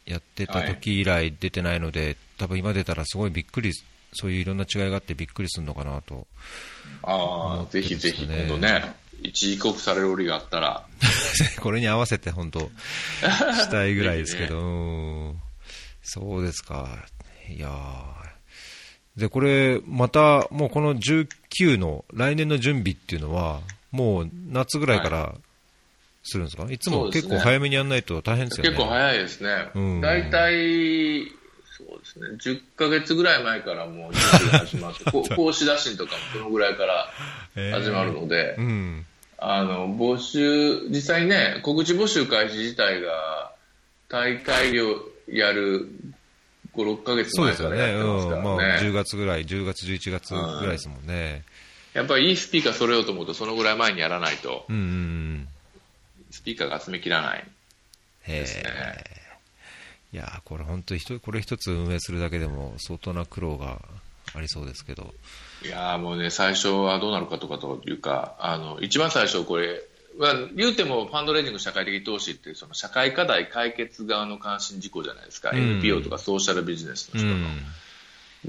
やってた時以来出てないので、多分今出たらすごいびっくり、そういういろんな違いがあってびっくりするのかなと。ああ、ぜひぜひ、今度ね、一時帰国される折があったら、これに合わせて本当、したいぐらいですけど、ぜ うん。そうですか。いやー。で、これ、また、もうこの19の来年の準備っていうのは、もう夏ぐらいからするんですか、い、つも結構早めにやらないと大変ですよね。結構早いですねうん。大体、そうですね。10ヶ月ぐらい前からもう準備が始まって、こ講師打診とかもそのぐらいから始まるので、えーうん。あの、募集、実際ね、告知募集開始自体が、大会をやる5、6ヶ月。前からやってますうん。からまあ、10ね。月ぐらい、10月、11月ぐらいですもんね。やっぱりいいスピーカー揃えようと思うと、そのぐらい前にやらないと、うんうんうん。スピーカーが集めきらないへですね。え。いやーこれ本当に一これ一つ運営するだけでも相当な苦労がありそうですけど。いやーもうね、最初はどうなるかとかというか、あの、一番最初これ、まあ、言うてもファンドレイジング社会的投資ってその社会課題解決側の関心事項じゃないですか、うん NPO とかソーシャルビジネスの人の。う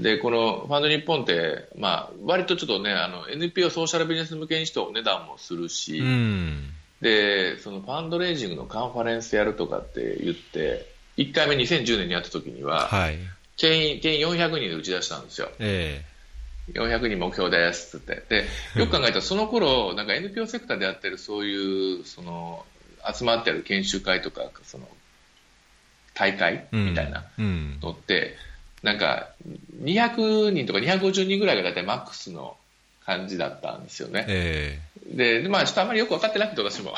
ん。で、このファンド日本って、まあ、割とちょっとね、あの、NPO ソーシャルビジネス向けにしてお値段もするし、うん。で、そのファンドレイジングのカンファレンスやるとかって言って、1回目2010年にやった時には、はい。定員、定員400人で打ち出したんですよ。え400人目標ですってって。で、よく考えたらその頃、なんか NPO セクターでやってるそういう、その、集まってる研修会とか、その、大会。みたいなうん。のって、なんか、200人とか250人ぐらいが大体マックスの感じだったんですよね。えで、でまあちょっとあんまりよく分かってなくて私も。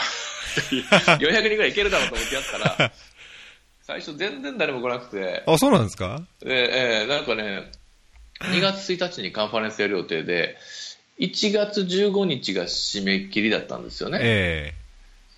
400人ぐらいいけるだろうと思ってやったら、最初全然誰も来なくて、えあ、そうなんですか？で、えーなんかね、2月1日にカンファレンスやる予定で、1月15日が締め切りだったんですよね。え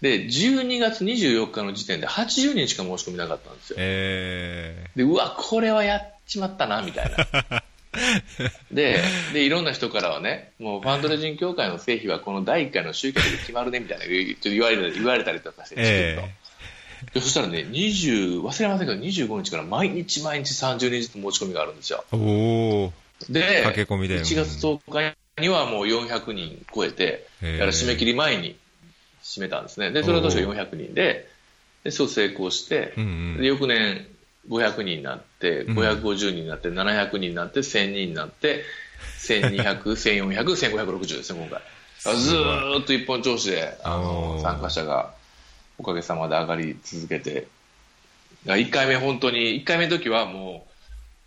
で、12月24日の時点で80人しか申し込みなかったんですえよ。えで、うわ、これはやっちまったな、みたいな。で、で、いろんな人からはね、もうファンドレジン協会の成否はこの第1回の集客で決まるね、みたいな、ちょっと言われた言われたりとかして、えでそしたらね、20、忘れませんけど、25日から毎日毎日30人ずつ申し込みがあるんですよ。えおお。で、駆け込みで1月10日にはもう400人超えて、へーだから締め切り前に締めたんですね。で、それは確か400人で、で、そう成功してう、んで、翌年500人になって、うん550人になって、700人になって、1000人になって、1200、1400、1560ですね、今回。ずーっと一本調子で、あの参加者がおかげさまで上がり続けて、1回目本当に、1回目の時はも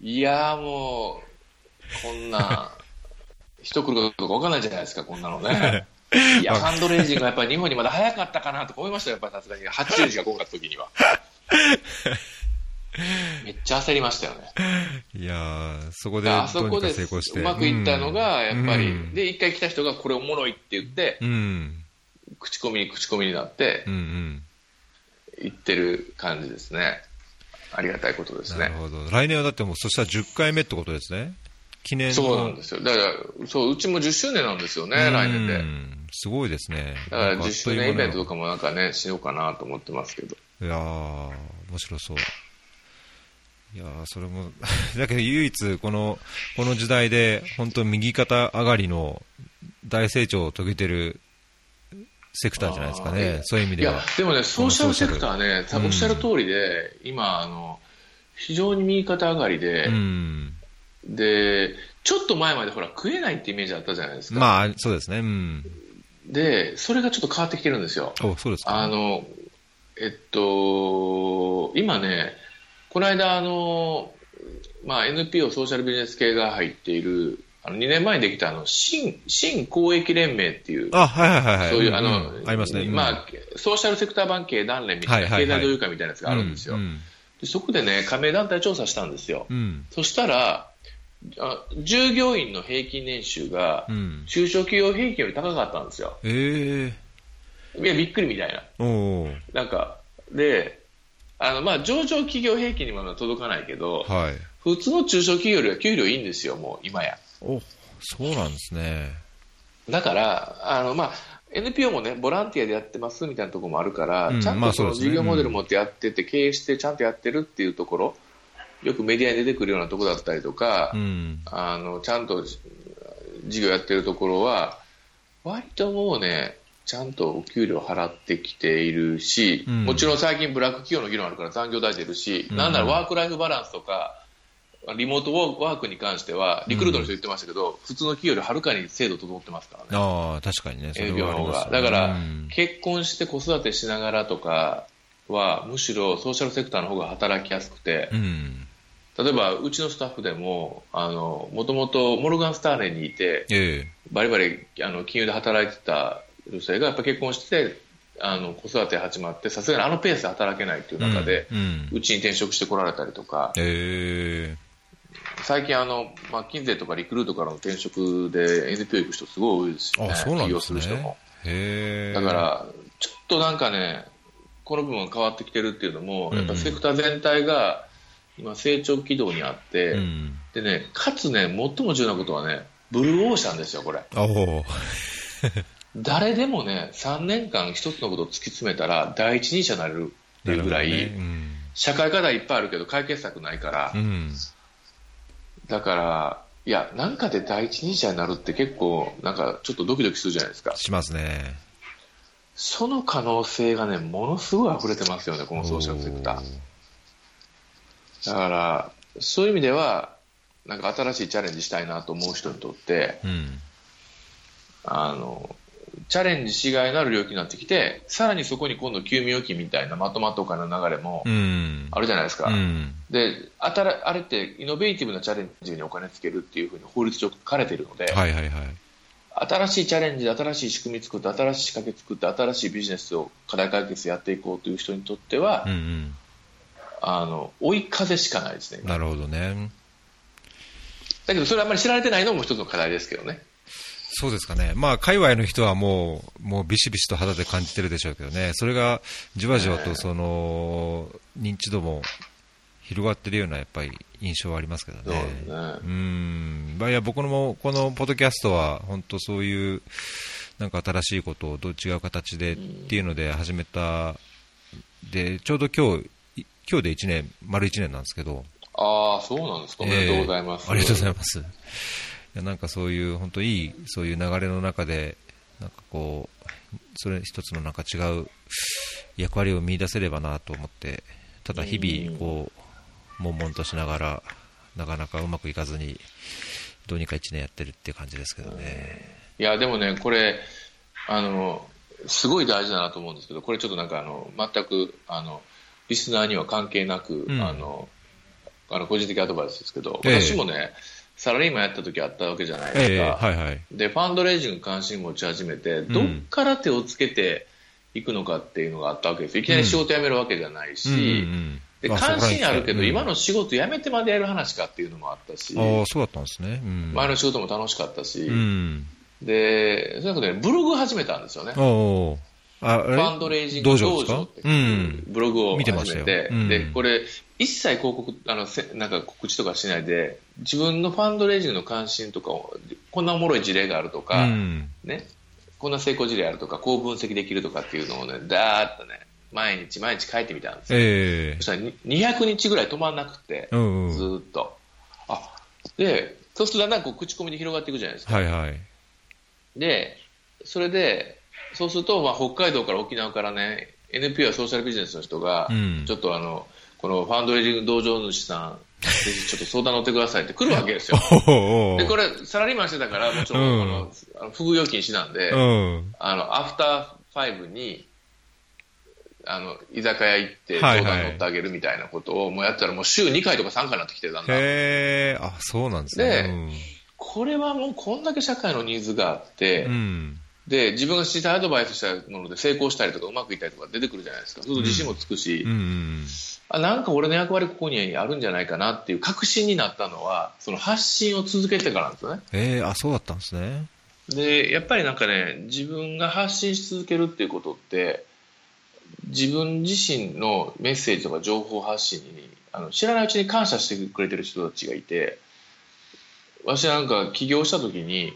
う、いやーもう、こんな、人来るかどうか分かんないじゃないですか、こんなのね。いや、ファンドレイジングがやっぱり日本にまだ早かったかなとか思いましたよ、やっぱりさすがに。80時が来なかった時には。めっちゃ焦りましたよね。いやーそこであそこで。うまくいったのが、やっぱり、うんで、一回来た人がこれおもろいって言って、うん。口コミに口コミになってうんうん。行ってる感じですね。ありがたいことですね。なるほど。来年はだってもう、そしたら10回目ってことですね。記念の。そうなんですよ。だから、そう、うちも10周年なんですよね、来年で。うんすごいですね。だからなんかあっ10周年イベントとか。かもなんかね、しようかなと思ってますけど。いやー面白そう。いやーそれも、だけど唯一、この、この時代で、本当右肩上がりの大成長を遂げてるセクターじゃないですかあねー。そういう意味ではいや。、でもね、ソーシャルセクターね、うんおっしゃる通りで、今、あの、非常に右肩上がりで、うん。で、ちょっと前までほら、食えないってイメージあったじゃないですか。まあ、そうですね。うん。で、それがちょっと変わってきてるんですよ。お、そうですか。あの、えっと、今ね、この間、あの、まあ、NPO ソーシャルビジネス系が入っている、あの2年前にできたあの新新公益連盟っていう、あ、はいはいはいはい。そういう、んあの、んありますね。うんまあ、ソーシャルセクター版系団連みたいな、経済同友会みたいなやつがあるんですよ。うん。でそこでね、加盟団体調査したんですよ。うん。そしたら、あ従業員の平均年収がう、ん。中小企業平均より高かったんですよ。ええいや、びっくりみたいな。おーなんか、で、あの、まあ、上場企業平均にも届かないけど、はい。普通の中小企業よりは給料いいんですよ、もう、今や。お、そうなんですね。だから、あの、まあ、NPO もね、ボランティアでやってますみたいなところもあるから、うんちゃんとその事業モデル持ってやってて、経営してちゃんとやってるっていうところ、よくメディアに出てくるようなところだったりとか、うん。あの、ちゃんと事業やってるところは、割ともうね、ちゃんとお給料払ってきているし、うんもちろん最近ブラック企業の議論あるから残業代出るし、うんなんならワークライフバランスとか、リモートワークに関しては、リクルートの人言ってましたけど、普通の企業よりはるかに制度整ってますからね。ああ、確かにね。だから、うん結婚して子育てしながらとかは、むしろソーシャルセクターの方が働きやすくて、うん。例えばうちのスタッフでももともとモルガン・スターレンにいて、えバリバリあの金融で働いてた女性がやっぱ結婚してあの子育て始まってさすがにあのペースで働けないっていう中でうんうん。に転職してこられたりとか。え最近あの、まあ、金税とかリクルートからの転職で NPO 行く人すごい多いですよね。起業する人も。だからちょっとなんかねこの部分が変わってきてるっていうのも、うんやっぱセクター全体が今成長軌道にあって、うん。でねかつね最も重要なことはねブルーオーシャンですよこれ誰でもね3年間一つのことを突き詰めたら第一人者になれるっていうぐらい、ね。うん。社会課題いっぱいあるけど解決策ないから、うん。だからいやなんかで第一人者になるって結構なんかちょっとドキドキするじゃないですか。しますね。その可能性がねものすごい溢れてますよねこのソーシャルセクター。だからそういう意味ではなんか新しいチャレンジしたいなと思う人にとってうん。あのチャレンジしがいのある領域になってきてさらにそこに今度休眠預金みたいなまとまったお金の流れもうん。あるじゃないですか、うん。であたらあれってイノベーティブなチャレンジにお金つけるっていうふうに法律上書かれているので、はいはいはい。新しいチャレンジで新しい仕組み作って新しい仕掛け作って新しいビジネスを課題解決やっていこうという人にとっては、うんうん。あの追い風しかないですね。なるほどね。だけどそれはあんまり知られてないのも一つの課題ですけどねそうですかね、まあ、界隈の人はもう、もうビシビシと肌で感じてるでしょうけどね、それがじわじわとその認知度も広がってるようなやっぱり印象はありますけどね。そうん、まあいや僕のもこのポッドキャストは本当そういうなんか新しいことをどう違う形でっていうので始めたでちょうど今日い今日で1年丸1年なんですけど、ああそうなんですか。おめでとうございます、えーありがとうございます。いやなんかそういう本当いいそういう流れの中でなんかこうそれ一つのなんか違う役割を見出せればなと思ってただ日々こう悶々としながらなかなかうまくいかずにどうにか1年やってるっていう感じですけどね。いやでもねこれあのすごい大事だなと思うんですけどこれちょっとなんかあの全くあのリスナーには関係なく、うん。あのあの個人的アドバイスですけど、ええ。私もねサラリーマンやった時あったわけじゃないですか、ええはいはい。でファンドレイジングに関心持ち始めて、どっから手をつけていくのかっていうのがあったわけですよいきなり仕事辞めるわけじゃないし、うんうんあで関心あるけど、今の仕事辞めてまでやる話かっていうのもあったし、うんああ、そうだったんですね。うん、前の仕事も楽しかったし、うん。で、そういうことで、ブログ始めたんですよね。ファンドレイジング道道場ってういうんブログを見てましたようんで、これ、一切広告、あの、せなんか告知とかしないで、自分のファンドレイジングの関心とかを、こんなおもろい事例があるとか、うん。ね、こんな成功事例あるとか、こう分析できるとかっていうのをね、だーっとね、毎日毎日書いてみたんですよ。ええそしたらに200日ぐらい止まんなくて、ずーっと。あ、で、そうするとだんだんこう口コミで広がっていくじゃないですか。はいはい。で、それで、そうすると、まあ、北海道から沖縄からね、NPO やソーシャルビジネスの人が、うんちょっとあの、このファンドレイジング道場主さん、ぜひちょっと相談乗ってくださいって来るわけですよ。で、これ、サラリーマンしてたから、もちろん、うんあの、あの不遇預金しなんで、うん。あの、アフターファイブに、あの、居酒屋行って相談乗ってあげるみたいなことを、もうやったらもう週2回とか3回になってきてたんだ。へえ、あ、そうなんですね。でこれはもうこんだけ社会のニーズがあって、うん。うん。で、自分が実際アドバイスしたもので成功したりとかうまくいったりとか出てくるじゃないですか。そうすると自信もつくし、うんうん。あ、なんか俺の役割ここにあるんじゃないかなっていう確信になったのは、その発信を続けてからなんですよね。ええ、あ、そうだったんですね。で、やっぱりなんかね、自分が発信し続けるっていうことって、自分自身のメッセージとか情報発信にあの知らないうちに感謝してくれてる人たちがいて、私なんか起業した時に、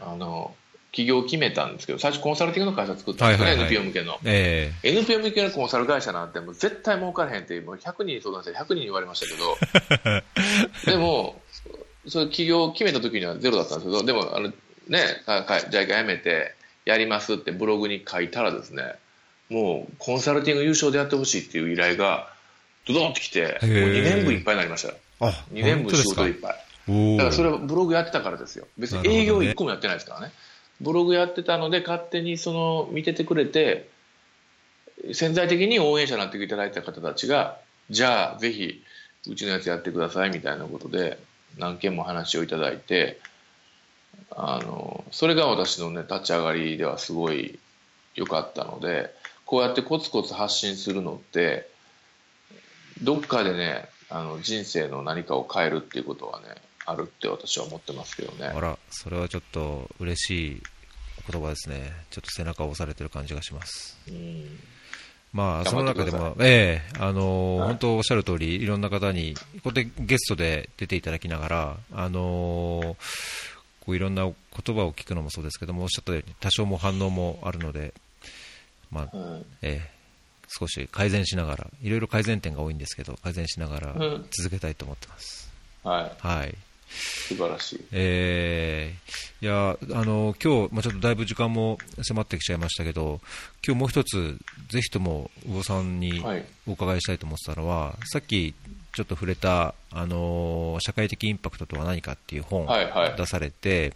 あの、起業を決めたんですけど、最初コンサルティングの会社作ったんですよね、はいはいはい。NPO 向けの。え NPO 向けのコンサル会社なんてもう絶対儲からへんってもう100人に相談して100人に言われましたけど でもそれ企業を決めた時にはゼロだったんですけどでもあのねじゃあやめてやりますってブログに書いたらですねもうコンサルティング優勝でやってほしいっていう依頼がドドンってきてもうへー2年分いっぱいになりました。あ、2年分仕事でいっぱぱい。おだからそれは、はブログやってたからですよ。別に営業1個もやってないですからね。ブログやってたので勝手にその見ててくれて潜在的に応援者になっていただいた方たちがじゃあぜひうちのやつやってくださいみたいなことで何件も話をいただいてあのそれが私のね立ち上がりではすごい良かったのでこうやってコツコツ発信するのってどっかでねあの人生の何かを変えるっていうことはねあるって私は思ってますけどね。あらそれはちょっと嬉しい言葉ですね。ちょっと背中を押されてる感じがします。うん。まあ、その中でも、ええあのはい。本当おっしゃる通り、いろんな方に、ここでゲストで出ていただきながら、あのこういろんな言葉を聞くのもそうですけども、おっしゃったように、多少も反応もあるので、まあ、うんええ少し改善しながら、いろいろ改善点が多いんですけど、改善しながらうん。続けたいと思ってます。はい。はい。素晴らしい。えー、いやあの今日、まあ、ちょっとだいぶ時間も迫ってきちゃいましたけど、今日もう一つ、ぜひとも魚さんにはい。お伺いしたいと思ってたのは、さっきちょっと触れた、あの社会的インパクトとは何かっていう本をはいはい。出されて、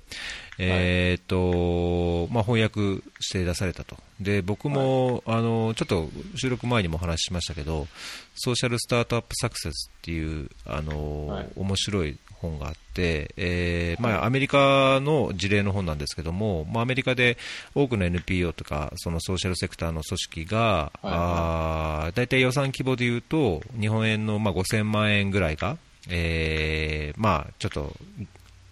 えーっとまあ、翻訳して出されたと、で僕も、あのちょっと収録前にもお話ししましたけど、ソーシャルスタートアップサクセスっていう、あのはい。面白い本があって、えーまあ、アメリカの事例の本なんですけども、まあ、アメリカで多くの NPO とかそのソーシャルセクターの組織が、あー大体予算規模でいうと日本円のまあ5000万円ぐらいが、えーまあ、ちょっと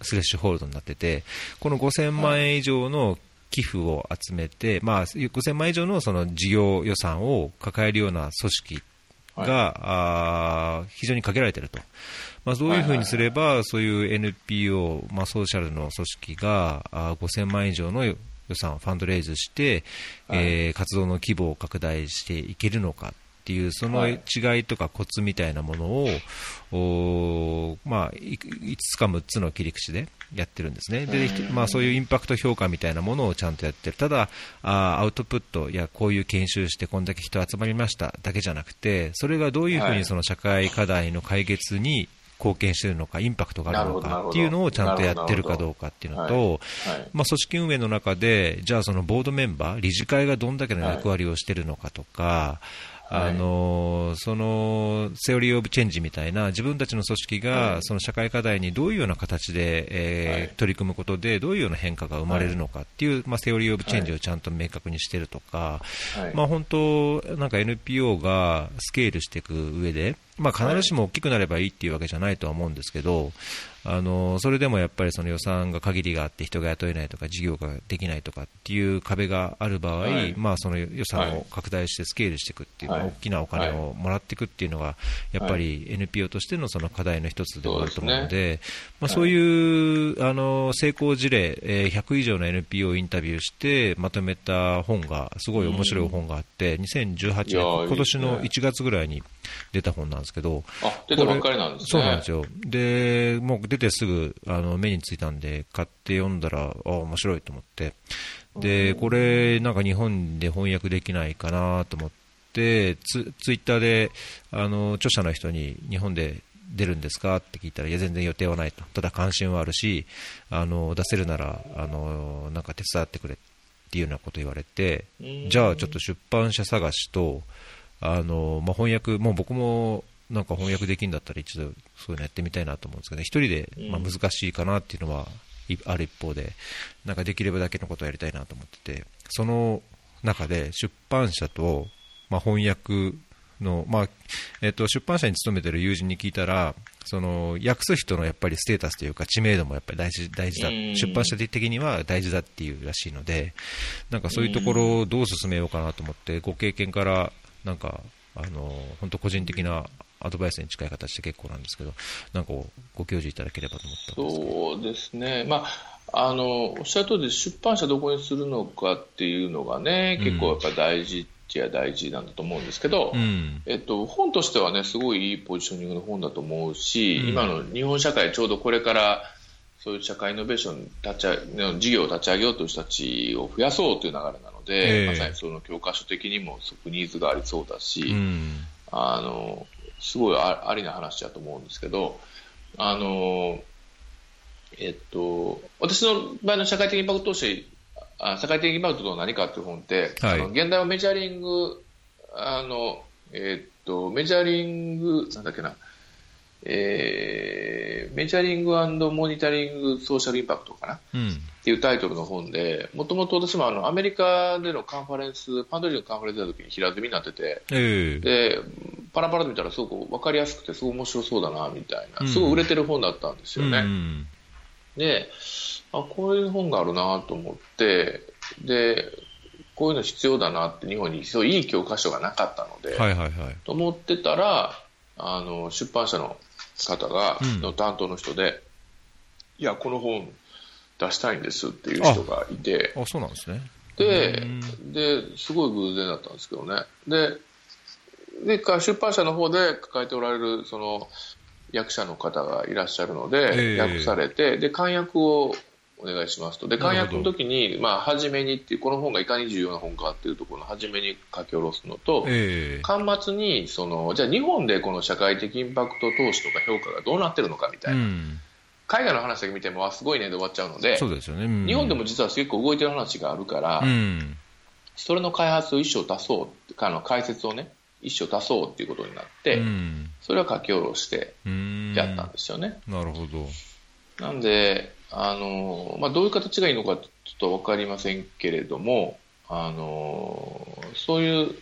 スレッシュホールドになっててこの5000万円以上の寄付を集めて、まあ、5000万円以上のその事業予算を抱えるような組織が、あー非常に限られていると、まあ、どういうふうにすれば、そういう NPO、まあ、ソーシャルの組織があー5000万円以上の予算をファンドレイズして、はい。えー活動の規模を拡大していけるのかっていう、そのはい。違いとかコツみたいなものを、おーまあ、い5つか6つの切り口でやってるんですね。で、うん。まあ、そういうインパクト評価みたいなものをちゃんとやってる。ただ、あーアウトプット、いや、こういう研修してこんだけ人集まりましただけじゃなくて、それがどういうふうはい。にその社会課題の解決に貢献しているのか、インパクトがあるのかっていうのをちゃんとやってるかどうかっていうのなと、はいまあ、組織運営の中で、じゃあそのボードメンバー、理事会がどんだけの役割をしているのかとか、はい。あのその theory of change みたいな自分たちの組織はい。がその社会課題にどういうような形で、えーはい。取り組むことでどういうような変化が生まれるのかっていう、まあ、 theory of change をちゃんと明確にしているとか、はい。まあ、本当、なんか NPO がスケールしていく上で、まあ、必ずしも大きくなればいいっていうわけじゃないとは思うんですけど、あのそれでもやっぱりその予算が限りがあって人が雇えないとか事業ができないとかっていう壁がある場合、はい。まあ、その予算を拡大してスケールしていくっていう、はい。まあ大きなお金をもらっていくっていうのがやっぱり NPO としてのその課題の一つでもあると思うので、まあ、そういうあの成功事例、えー100以上の NPO をインタビューしてまとめた本がすごい面白い本があって、2018いや年、ー今年のいいです1月ぐらいに出た本なんですけど、あ出たばっかりなんですね。そうなんですよ。で、もう出てすぐあの目についたんで、買って読んだら、あ面白いと思って。で、これ、なんか日本で翻訳できないかなと思って、ツツイッターで、あの、著者の人に日本で出るんですかって聞いたら、いや、全然予定はないと。ただ関心はあるし、あの、出せるなら、あの、なんか手伝ってくれっていうようなこと言われて、じゃあちょっと出版社探しと、あの、まあ、翻訳、もう僕もなんか翻訳できるんだったら一度そういうのやってみたいなと思うんですけど、一人で、まあ、難しいかなっていうのはいある一方で、なんかできればだけのことをやりたいなと思ってて、その中で出版社と、まあ、翻訳の、まあえっと出版社に勤めてる友人に聞いたら、その訳す人のやっぱりステータスというか知名度もやっぱり大事大事だ。うん。出版社的には大事だっていうらしいのでなんかそういうところをどう進めようかなと思ってご経験からなんかあの本当個人的なアドバイスに近い形で結構なんですけどなんかご教示いただければと思ったんですけど。そうですね、まあ、あのおっしゃる通り出版社どこにするのかっていうのがね、うん。結構やっぱり大事っちゃ大事なんだと思うんですけど、うん。えっと、本としてはねすごいいいポジショニングの本だと思うし、うん。今の日本社会ちょうどこれからそういう社会イノベーション立ち上げ事業を立ち上げようという人たちを増やそうという流れなので、ええ。まさにその教科書的にもすごくニーズがありそうだし、うん。あのすごいあありな話だと思うんですけど、あのえっと、私の場合の社会的インパクト投資あ社会的インパクトとは何かという本って、はい。現代はメジャリングあの、えっと、メジャリングなんだっけなえー、メジャリングモニタリングソーシャルインパクトかな、うん、っていうタイトルの本で、もともと私もあのアメリカでのカンファレンス、パンドリーのカンファレンスの時に平積みになってて、えー、で、パラパラと見たらすごく分かりやすくて、すごい面白そうだな、みたいな、すごい売れてる本だったんですよね。うんうん、で、あ、こういう本があるなと思って、で、こういうの必要だなって日本にそういい教科書がなかったので、はいはいはい、と思ってたら、あの、出版社の方が、の担当の人で、いや、この本出したいんですっていう人がいて、あそうなんですね。で、で、すごい偶然だったんですけどね。で、で、出版社の方で抱えておられる、その、役者の方がいらっしゃるので、訳されて、で、漢訳をお願いしますと。で、漢訳の時に、まあ、初めにっていう、この本がいかに重要な本かっていうところの初めに書き下ろすのと、えー、端末に、その、じゃあ日本でこの社会的インパクト投資とか評価がどうなってるのかみたいな。うん海外の話だけ見ても、あ、すごいねで終わっちゃうので、そうですよね、うん、日本でも実は結構動いてる話があるから、うん、それの開発を一生足そうかの解説をね、一生足そうっていうことになって、うん、それを書き下ろしてやったんですよね。なるほど。なんで、あの、まあ、どういう形がいいのかちょっとわかりませんけれども、あの、そういう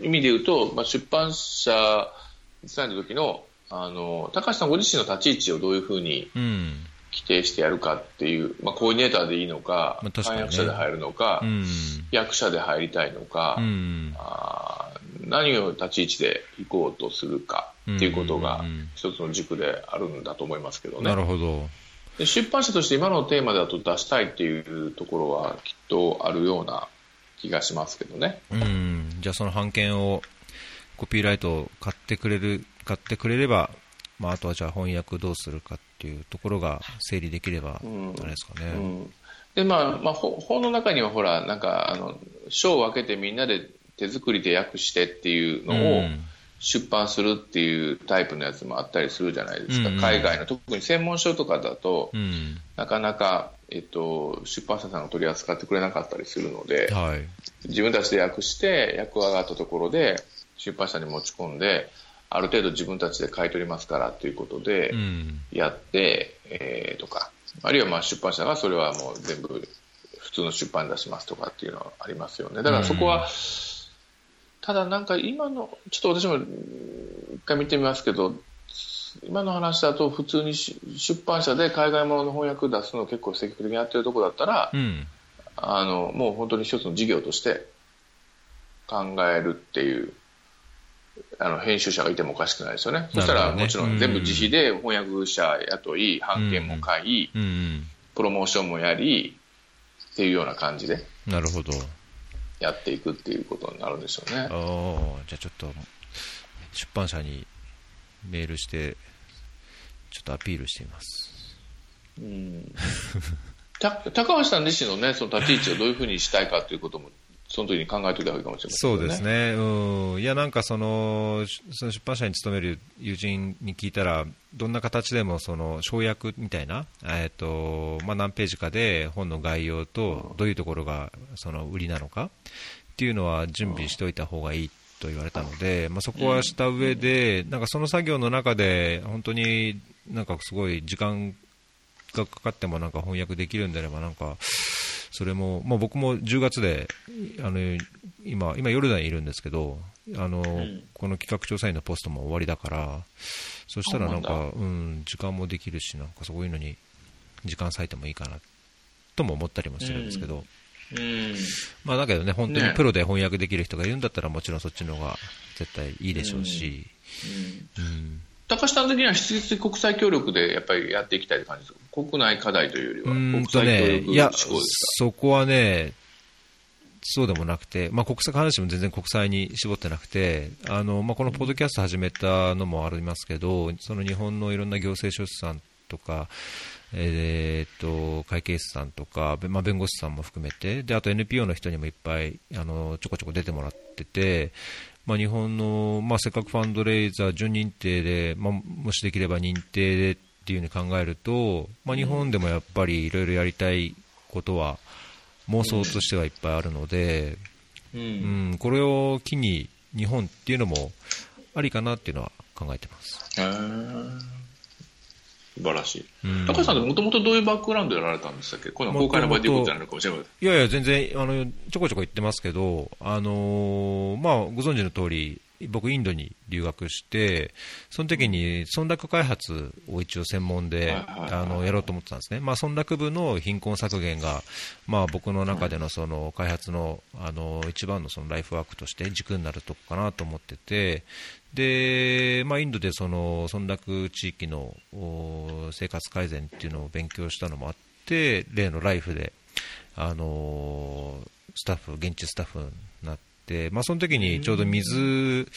意味で言うと、まあ、出版社に伝えた時の、あの、高橋さんご自身の立ち位置をどういうふうに規定してやるかっていう、まあ、コーディネーターでいいのか、まあ翻訳者で入るのか、うん、役者で入りたいのか、うん、あ何を立ち位置で行こうとするかっていうことが一つの軸であるんだと思いますけどね。なるほど。で出版社として今のテーマだと出したいっていうところはきっとあるような気がしますけどね。うん。じゃあその版権をコピーライトを買ってくれる、買ってくれれば、まあ、あとはじゃあ翻訳どうするかっていうところが整理できれば、あれですかね。うんうん、で、まあ、まあ、本の中にはほら、なんか、あの、章を分けてみんなで手作りで訳してっていうのを出版するっていうタイプのやつもあったりするじゃないですか。うん海外の、特に専門書とかだと、うん。なかなか、えっと、出版社さんが取り扱ってくれなかったりするので、はい。自分たちで訳して、訳が上がったところで、出版社に持ち込んで、ある程度自分たちで買い取りますからということでう、ん。やって、えーとか、あるいはまあ出版社がそれはもう全部普通の出版に出しますとかっていうのはありますよね。だからそこは、ただなんか今の、ちょっと私も一回見てみますけど、今の話だと普通にし出版社で海外ものの翻訳出すのを結構積極的にやってるところだったら、うん。あの、もう本当に一つの事業として考えるっていう、あの、編集者がいてもおかしくないですよね。そしたらもちろん全部自費で翻訳者雇い、版権も買い、うん。プロモーションもやり、っていうような感じでなるほど。やっていくっていうことになるんでしょうね。ああ、じゃあちょっと、出版社にメールして、ちょっとアピールしてみます。うんた高橋さん自身のね、その立ち位置をどういうふうにしたいかということも、その時に考えておいた方がいいかもしれませんそう。ですね、うん、いや、なんかそのその出版社に勤める友人に聞いたら、どんな形でもその省略みたいな、えーとまあ、何ページかで本の概要とどういうところがその売りなのかっていうのは準備しておいた方がいいと言われたので、まあ、そこはした上で、なんかその作業の中で本当になんかすごい時間がかかってもなんか翻訳できるんであればなんかそれも、まあ、僕も10月であの今今ヨルダンにいるんですけどあの、ん。この企画調査員のポストも終わりだからそしたらなんかそうなんうん、時間もできるしなんかそういうのに時間割いてもいいかなとも思ったりもしてるんですけど、うん。まあ、だけどね本当にね。プロで翻訳できる人がいるんだったらもちろんそっちの方が絶対いいでしょうし、うん高橋さん的には質的国際協力でやっぱりやっていきたいって感じですか？国内課題というよりは、国際協力いや、志向ですそこはね、そうでもなくて、まあ、国際必ずしも全然国際に絞ってなくて、あのまあ、このポッドキャスト始めたのもありますけど、その日本のいろんな行政書士さんとか、えーっと会計士さんとか、べまあ、弁護士さんも含めてで、あと NPO の人にもいっぱいあのちょこちょこ出てもらってて、まあ、日本の、まあ、せっかくファンドレイザー準認定で、まあ、もしできれば認定でっていうふうに考えると、まあ、日本でもやっぱりいろいろやりたいことは妄想としてはいっぱいあるので、ううんん、これを機に日本っていうのもありかなっていうのは考えてます。素晴らしい。うん高橋さんってもともとどういうバックグラウンドでやられたんでしたっけ？この公開の場で言うことになるかもしれない。いやいや、全然、あの、ちょこちょこ言ってますけど、あのーまあ、ご存知の通り、僕、インドに留学して、その時に、村落開発を一応専門で、あの、やろうと思ってたんですね。まあ、村落部の貧困削減が、まあ、僕の中でのその、開発の、あの、一番のそのライフワークとして軸になるとこかなと思ってて、で、まあ、インドでその、村落地域のお生活改善っていうのを勉強したのもあって、例のライフで、あのースタッフ、現地スタッフになって、まあ、その時にちょうど水、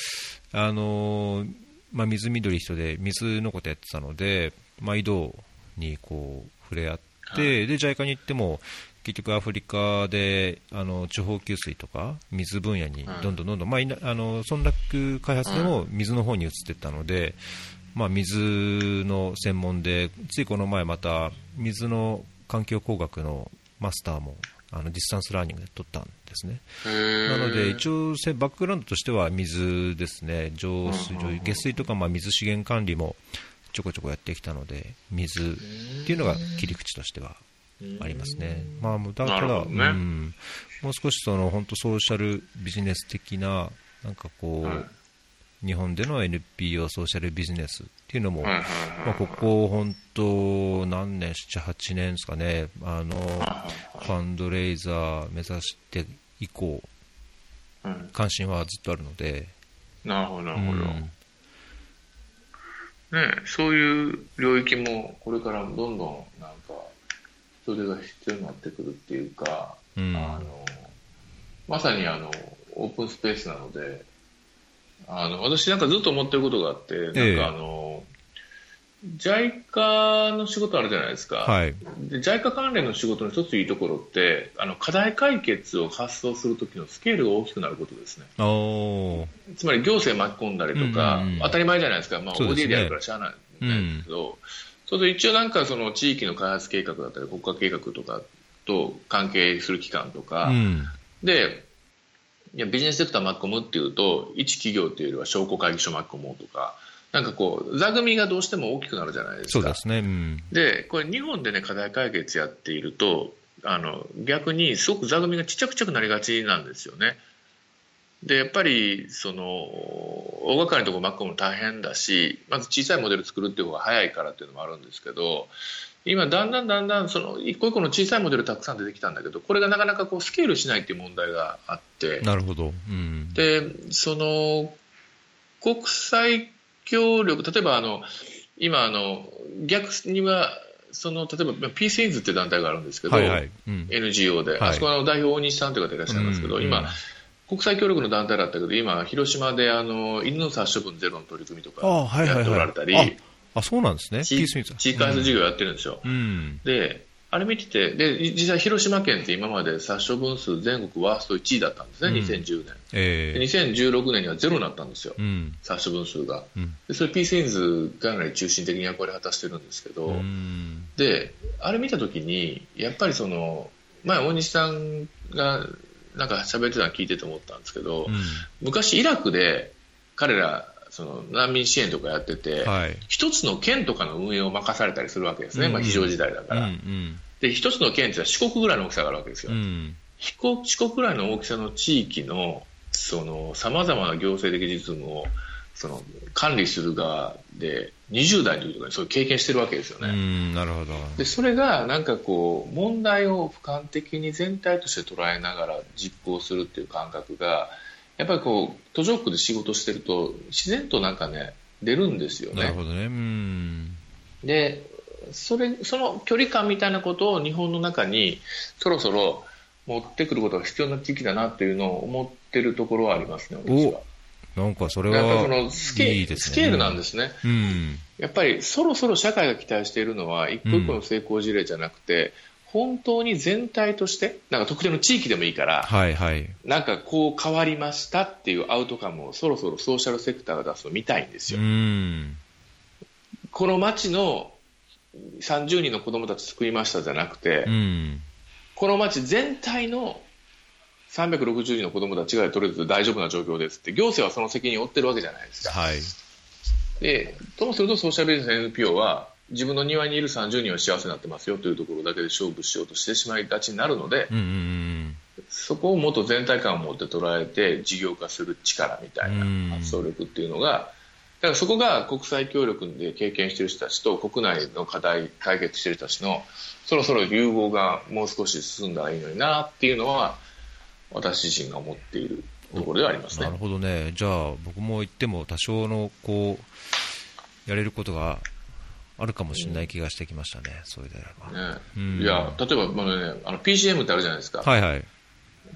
あのーまあ、水緑人で水のことやってたので、まあ、井戸にこう触れ合って、で、JICA に行っても、結局アフリカであの地方給水とか水分野にどんどんどんどん、まあ、いなあの村落開発でも水の方に移っていったので、まあ、水の専門でついこの前また水の環境工学のマスターもあの distance learning で取ったんですね。なので、一応、せバックグラウンドとしては水ですね、浄水、うんうんうん。下水とか、まあ、水資源管理もちょこちょこやってきたので、水っていうのが切り口としてはありますね。まあ、もうだから、ね。うん、もう少しその本当ソーシャルビジネス的な、なんかこう、はい。日本での NPO ソーシャルビジネスっていうのも、はいはいまあ、ここ本当何年、7、8年ですかね、あの、ファンドレイザー目指して以降、はい関心はずっとあるので、なるほど、なるほど。うん。ね、そういう領域もこれからどんどんなんか人手が必要になってくるっていうか、うん。あのまさにあのオープンスペースなのであの私なんかずっと思ってることがあって、ええ。なんかあの JICA の仕事あるじゃないですか、はい、で JICA 関連の仕事の一ついいところってあの課題解決を発想するときのスケールが大きくなることですね。つまり行政巻き込んだりとか、うんうんうん。当たり前じゃないですか、まあ、ODA でやるからしゃあないんですけど、そうすると一応なんかその地域の開発計画だったり国家計画とかと関係する機関とか、うん、でいやビジネスセクター巻き込むっていうと一企業っていうよりは商工会議所巻き込もうとかなんかこう座組がどうしても大きくなるじゃないですか。そうですね、うん、でこれ日本でね課題解決やっているとあの逆にすごく座組がちっちゃくちっちゃくなりがちなんですよね。でやっぱりその大掛かりなところ巻き込むの大変だしまず小さいモデル作るっていう方が早いからっていうのもあるんですけど今だんだんだんだんその一個一個の小さいモデルたくさん出てきたんだけどこれがなかなかこうスケールしないっていう問題があってなるほど、うん、でその国際協力例えばあの今あの逆にはその例えばピースインズっていう団体があるんですけど、はいはい、うん、NGO で、はい。あそこはあの代表大西さんという方いらっしゃいますけど、うん。今国際協力の団体だったけど今広島であの犬の殺処分ゼロの取り組みとかやっておられたり、ああ、そうなんですね、地ピースミーツ地域開発事業やってるんですよ、うん、であれ見ててで実際広島県って今まで殺処分数全国ワースト1位だったんですね、うん。2010年。えでー2016年にはゼロになったんですよ、うん、殺処分数が。うん、でそれピースインズかなり中心的に役割を果たしてるんですけど、うん、であれ見たときにやっぱりその前大西さんがなんか喋ってたの聞いてて思ったんですけど、うん。昔イラクで彼らその難民支援とかやってて、はい、一つの県とかの運営を任されたりするわけですね、うん。まあ、非常事態だかうん、うら、ん、で一つの県って四国ぐらいの大きさがあるわけですよ、うん、四国四国ぐらいの大きさの地域のさまざまな行政的実務をその管理する側で20代の時とかにそういう経験してるわけですよね。うん、なるほど、でそれがなんかこう問題を俯瞰的に全体として捉えながら実行するっていう感覚がやっぱりこう途上国で仕事してると自然となんかね出るんですよね。なるほどね、うん、でそれその距離感みたいなことを日本の中にそろそろ持ってくることが必要な時期だなっていうのを思ってるところはありますね、私は。なんかそれやっぱはそのスケいいですね。スケールなんですね。うん、やっぱりそろそろ社会が期待しているのは一個一個の成功事例じゃなくて、本当に全体としてなんか特定の地域でもいいから、はいはい、なんかこう変わりましたっていうアウトカムをそろそろソーシャルセクターが出すのを見たいんですうよ。ん、この町の30人の子供たち救いましたじゃなくて、うん、この町全体の360人の子供たちがとりあえず大丈夫な状況ですって。行政はその責任を負ってるわけじゃないですか。はい、で、ともするとソーシャルビジネス NPO は、自分の庭にいる30人は幸せになってますよというところだけで勝負しようとしてしまいがちになるので、うんうんうん。そこをもっと全体感を持って捉えて事業化する力みたいうん。な発想力っていうのが、だからそこが国際協力で経験している人たちと国内の課題解決している人たちのそろそろ融合がもう少し進んだらいいのになっていうのは私自身が思っているところではありますね。なる。ほどね、じゃあ、僕も言っても、多少のこうやれることがあるかもしれない気がしてきましたね、それであれば。ね。うん。いや例えば、まあね、あの PCM ってあるじゃないですか、はいはい、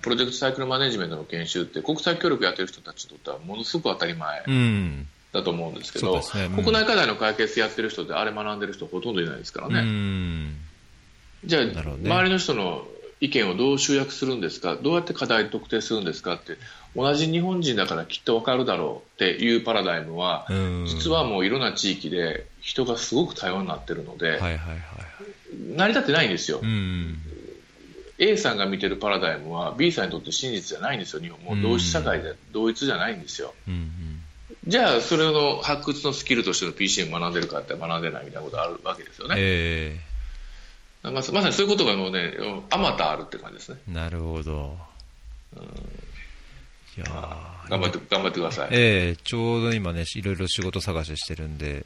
プロジェクトサイクルマネジメントの研修って国際協力やってる人たちにとってはものすごく当たり前うん、だと思うんですけど、そうん。国内課題の解決やってる人ってあれ学んでる人ほとんどいないですからうね、ん、じゃあ、ね。周りの人の意見をどう集約するんですか？どうやって課題特定するんですかって同じ日本人だからきっと分かるだろうっていうパラダイムは、うん。実はもういろんな地域で人がすごく多様になってるので、成り立ってないんですよ、うん、A さんが見てるパラダイムは B さんにとって真実じゃないんですよ、日本も。う同一社会で同一じゃないんですよ。うん、じゃあ、それの発掘のスキルとしての PCM 学んでるかって学んでないみたいなことあるわけですよね。えまあまさにそういうことがもうね、あまたあるって感じですね。ー、なるほど。いやー頑張って、頑張ってください。ええちょうど今ね、いろいろ仕事探ししてるんで、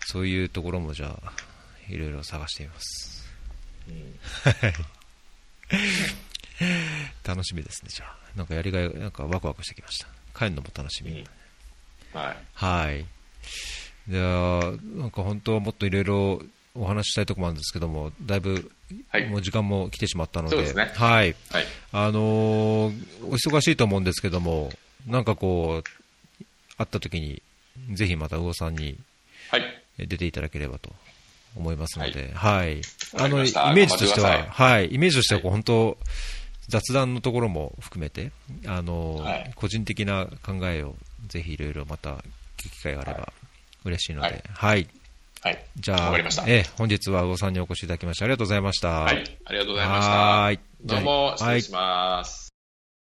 そういうところもじゃあ、いろいろ探してみます。はい 楽しみですね、じゃあ。なんかやりがい、なんかワクワクしてきました。帰るのも楽しみ。うんはい。はい。じゃあ、なんか本当はもっといろいろお話ししたいところもあるんですけども、だいぶ、はい。もう時間も来てしまったので、はい。はい。あのーお忙しいと思うんですけども、なんかこう、会った時に、ぜひまた魚さんにはい。出ていただければと思いますので、はい。あの、イメージとしては、はい、イメージとしてはこう、は本当、雑談のところも含めて、あのーはい。個人的な考えをぜひいろいろまた聞く機会があればは嬉しいので、はいはい。はい。じゃあ、わかりました。ええ本日は魚さんにお越しいただきましてありがとうございました。はい。ありがとうございました。はーいどうも、失はい礼します。